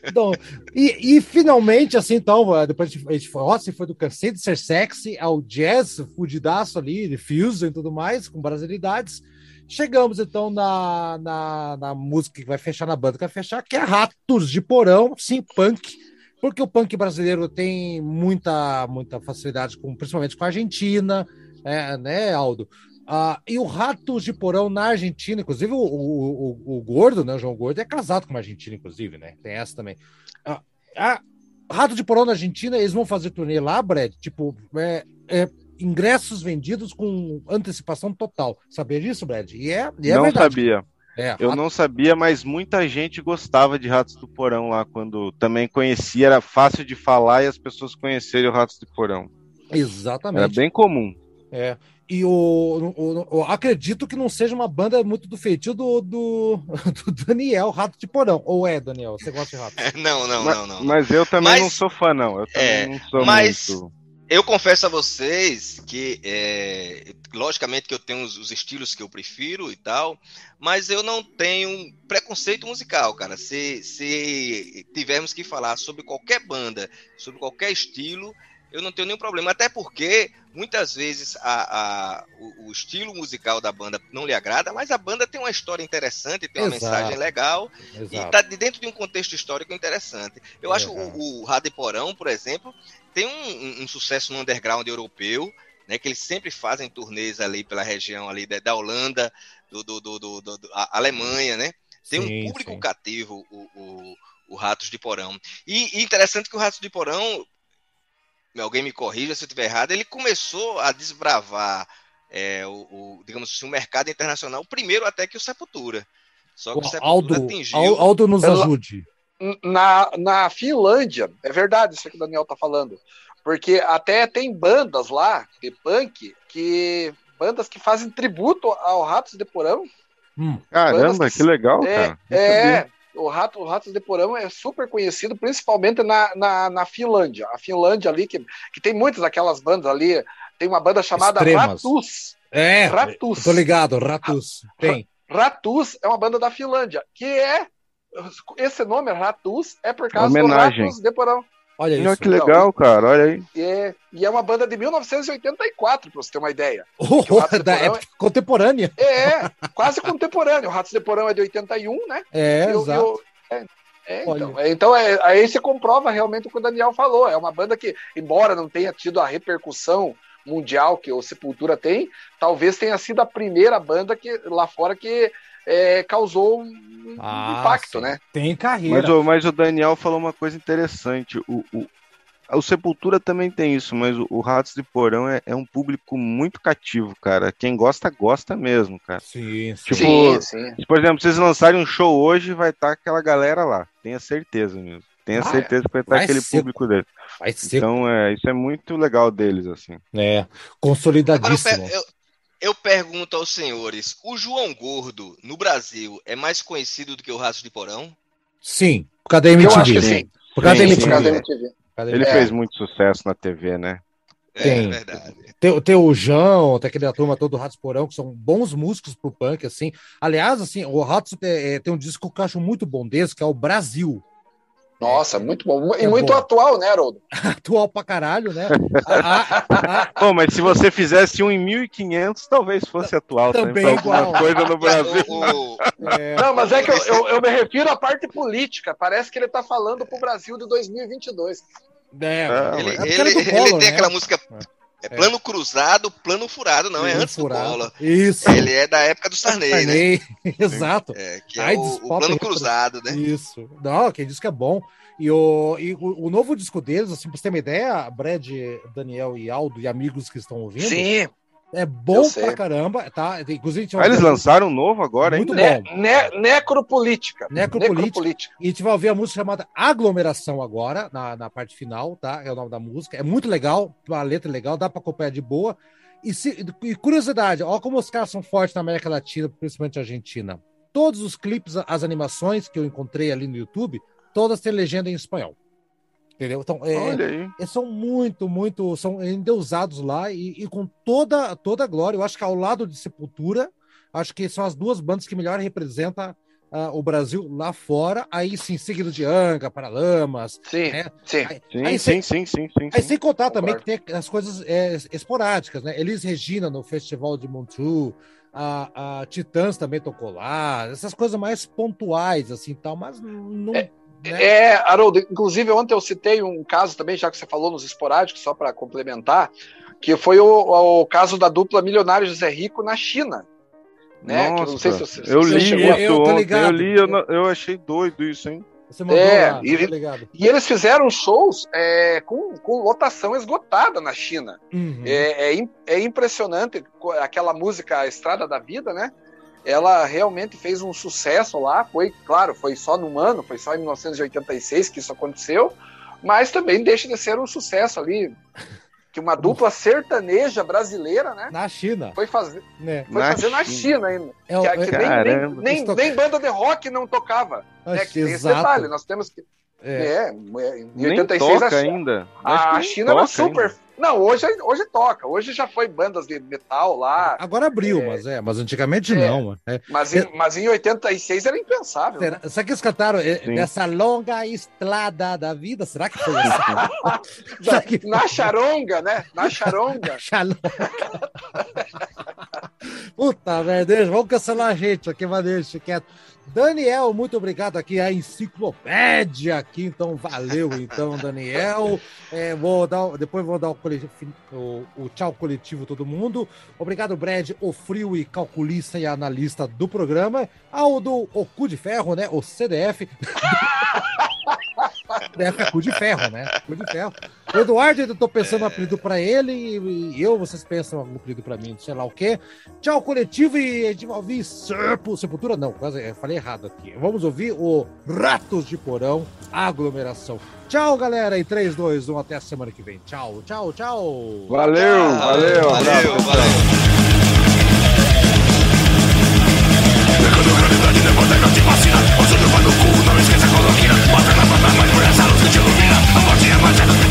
Então, e, e finalmente, assim, então, depois a gente, a foi, ó, se foi do Cansei de Ser Sexy ao jazz, fudidaço ali, de Fusion e tudo mais, com brasilidades. Chegamos, então, na, na, na música que vai fechar, na banda que vai fechar, que é Ratos de Porão, sim, punk. Porque o punk brasileiro tem muita, muita facilidade, com, principalmente com a Argentina, é, né, Aldo? Ah, e o Ratos de Porão na Argentina, inclusive o, o, o, o Gordo, né, o João Gordo, é casado com uma argentina, inclusive, né? Tem essa também. Ah, a Rato de Porão na Argentina, eles vão fazer turnê lá, Brad, tipo, é, é, ingressos vendidos com antecipação total. Sabia disso, Brad? E é, e é não verdade. sabia. É, Eu não sabia, mas muita gente gostava de Ratos do Porão lá quando também conhecia, era fácil de falar e as pessoas conhecerem o Ratos do Porão. Era Exatamente. bem comum. É. E o, o- o- acredito que não seja uma banda muito do feitio do, do, (laughs) do Daniel, Rato de Porão. Ou é, Daniel? Você gosta de rato? (laughs) não, não, mas, não, não. mas eu também Mas- não sou fã, não. Eu também É, não sou mas- muito. Eu confesso a vocês que, é, logicamente, que eu tenho os, os estilos que eu prefiro e tal, mas eu não tenho preconceito musical, cara. Se, se tivermos que falar sobre qualquer banda, sobre qualquer estilo, eu não tenho nenhum problema. Até porque, muitas vezes, a, a- o, o estilo musical da banda não lhe agrada, mas a banda tem uma história interessante, tem uma Exato. mensagem legal e Exato. está dentro de um contexto histórico interessante. Eu É, acho o, o Rádio Porão, por exemplo, tem um, um- um sucesso no underground europeu, né? Que eles sempre fazem turnês ali pela região ali da, da Holanda, do, do, do, do- do- do- a Alemanha, né? Tem Sim, um público sim. cativo, o, o, o Ratos de Porão. E, e interessante que o Ratos de Porão, alguém me corrija se eu estiver errado, ele começou a desbravar é, o, o, digamos assim, o mercado internacional primeiro até que o Sepultura. Só que o O Sepultura Aldo, atingiu. Al- Aldo nos ajude. Na, na Finlândia, é verdade isso que o Daniel tá falando. Porque até tem bandas lá de punk que. Bandas que fazem tributo ao Ratos de Porão. Hum, Caramba, bandas- que legal, É, cara. É o, Rato, o Ratos de Porão é super conhecido, principalmente na, na, na Finlândia. A Finlândia ali, que, que tem muitas daquelas bandas ali. Tem uma banda chamada Extremas. Ratus. É, Ratus. tô ligado, Ratus. Tem. Ratus é uma banda da Finlândia, que é. Esse nome, Ratus, é por causa Homenagem. do Ratus de Porão. Olha Olha isso. que legal, cara. Olha aí. E é, e é uma banda de 1984, pra você ter uma ideia. Oh, o Ratos (laughs) de da Porão época contemporânea. É, quase contemporâneo. O Ratos de Porão é de 81, né? É, E e exato. o- é, é, então, é, então é, aí você comprova realmente o que o Daniel falou. É uma banda que, embora não tenha tido a repercussão mundial que o Sepultura tem, talvez tenha sido a primeira banda que lá fora que é, causou um Ah, impacto, sim. né? Tem carreira. Mas, o- mas o Daniel falou uma coisa interessante. O, o, o Sepultura também tem isso, mas o, o Ratos de Porão é, é um público muito cativo, cara. Quem gosta, gosta mesmo, cara. Sim, sim. Tipo, sim, sim. Se, por exemplo, vocês lançarem um show hoje, vai estar aquela galera lá. Tenha certeza mesmo. Tenha Ah, certeza que vai estar Vai aquele ser- público dele. Vai ser. Então, é, isso é muito legal deles, assim. É, eu, consolidadíssimo. eu- eu pergunto aos senhores: o João Gordo, no Brasil, é mais conhecido do que o Ratos de Porão? Sim, por causa da MTV. sim. Por causa da Sim, Por MTV. causa da sim. MTV. Por causa da Ele fez muito sucesso na TV, né? Tem. É verdade. Tem, tem o João, tem aquele turma todo do Ratos Porão, que são bons músicos pro punk, assim. Aliás, assim, o Ratos é, é, tem um disco que eu acho muito bom desse, que é o Brasil. Nossa, muito bom. E É muito bom. atual, né, Haroldo? (laughs) Atual pra caralho, né? A- a- a- Pô, mas se você fizesse um em 1500, talvez fosse atual Também também. pra alguma igual. coisa no Brasil. O- (laughs) é, Não, mas é que eu, eu, eu me refiro à parte política. Parece que ele tá falando pro Brasil de 2022. é, Ah, ele, é ele- do ele Collor, tem né? aquela música. É plano cruzado, plano furado, não, é Plano antes furado. do Collor. Isso. Ele é da época do Sarney, né? Sarney, (laughs) Exato. É, que é o, o plano cruzado, né? Isso. Não, quem diz que é bom. E o, e o, o novo disco deles, assim, pra você ter uma ideia, Brad, Daniel e Aldo e amigos que estão ouvindo, Sim. É bom pra caramba, tá? Inclusive, Ah, eles lançaram um novo agora, hein? Muito Ne bom. ne necropolítica. Necropolítica. Necropolítica. E a gente vai ouvir a música chamada Aglomeração agora, na, na parte final, tá? É o nome da música. É muito legal, uma letra legal, dá pra acompanhar de boa. E, se- e curiosidade, ó como os caras são fortes na América Latina, principalmente a Argentina. Todos os clipes, as animações que eu encontrei ali no YouTube, todas têm legenda em espanhol. Entendeu? Então, é, eles são muito, muito, são endeusados lá e, e com toda, toda a glória. Eu acho que ao lado de Sepultura, acho que são as duas bandas que melhor representam ah, o Brasil lá fora. Aí sim, seguido de Anga, Paralamas. Sim, né? sim. Aí, Sim, aí sim, sem, sim, sim, sim, aí sem contar também que tem as coisas é, esporádicas, né? Elis Regina no Festival de Montreux. A, a Titãs também tocou lá, essas coisas mais pontuais, assim, tal, mas não. Né? É, Haroldo, inclusive ontem eu citei um caso também, já que você falou nos esporádicos, só para complementar, que foi o, o caso da dupla Milionário José Rico na China. Né? que eu não sei se Nossa, você, eu se você li isso Eu ontem, eu li, eu, eu achei doido isso, hein? Você mandou É, lá, e- tá ligado? E eles fizeram shows é, com, com lotação esgotada na China. Uhum. É, é é impressionante aquela música A Estrada da Vida, né? Ela realmente fez um sucesso lá. Foi, claro, foi só num ano, foi só em 1986 que isso aconteceu, mas também deixa de ser um sucesso ali. Que uma dupla sertaneja brasileira, né? Na China, Foi fazer, né? foi Na fazer na China. China ainda. É, Que, que é- nem, nem, nem, Isso- nem banda de rock não tocava. Né? acho Que que tem esse detalhe. Nós temos que. É. É, em Nem 86 toca a, ainda. Acho que a nem China era super. ainda. Não, hoje, hoje toca. Hoje já foi bandas de metal lá. Agora abriu, É. mas é, mas antigamente É. não, mano. É. Mas em, mas em 86 era impensável. né? Será, será que eles cantaram é, Sim. nessa longa estrada da vida? Será que foi assim? (laughs) será que Na charonga, né? Na charonga. (laughs) Puta merda, vamos cancelar a gente aqui, mas deixa quieto. Daniel, muito obrigado aqui, a enciclopédia aqui, então valeu então, Daniel. É, vou dar, depois vou dar o, o, o tchau coletivo todo mundo. Obrigado, Brad, o frio e calculista e analista do programa. Ao do o cu de ferro, né? O CDF. (laughs) (laughs) É cu de ferro, né? Cu de ferro. O Eduardo, eu tô pensando um apelido pra ele e, e eu, vocês pensam algum apelido pra mim, sei lá o quê. Tchau, coletivo, e a gente vai ouvir Serpo, Sepultura, não, quase eu falei errado aqui. Vamos ouvir o Ratos de Porão, Aglomeração. Tchau, galera, em 3, 2, 1, até a semana que vem. Tchau, tchau, tchau. Valeu, valeu, abraço. valeu, valeu.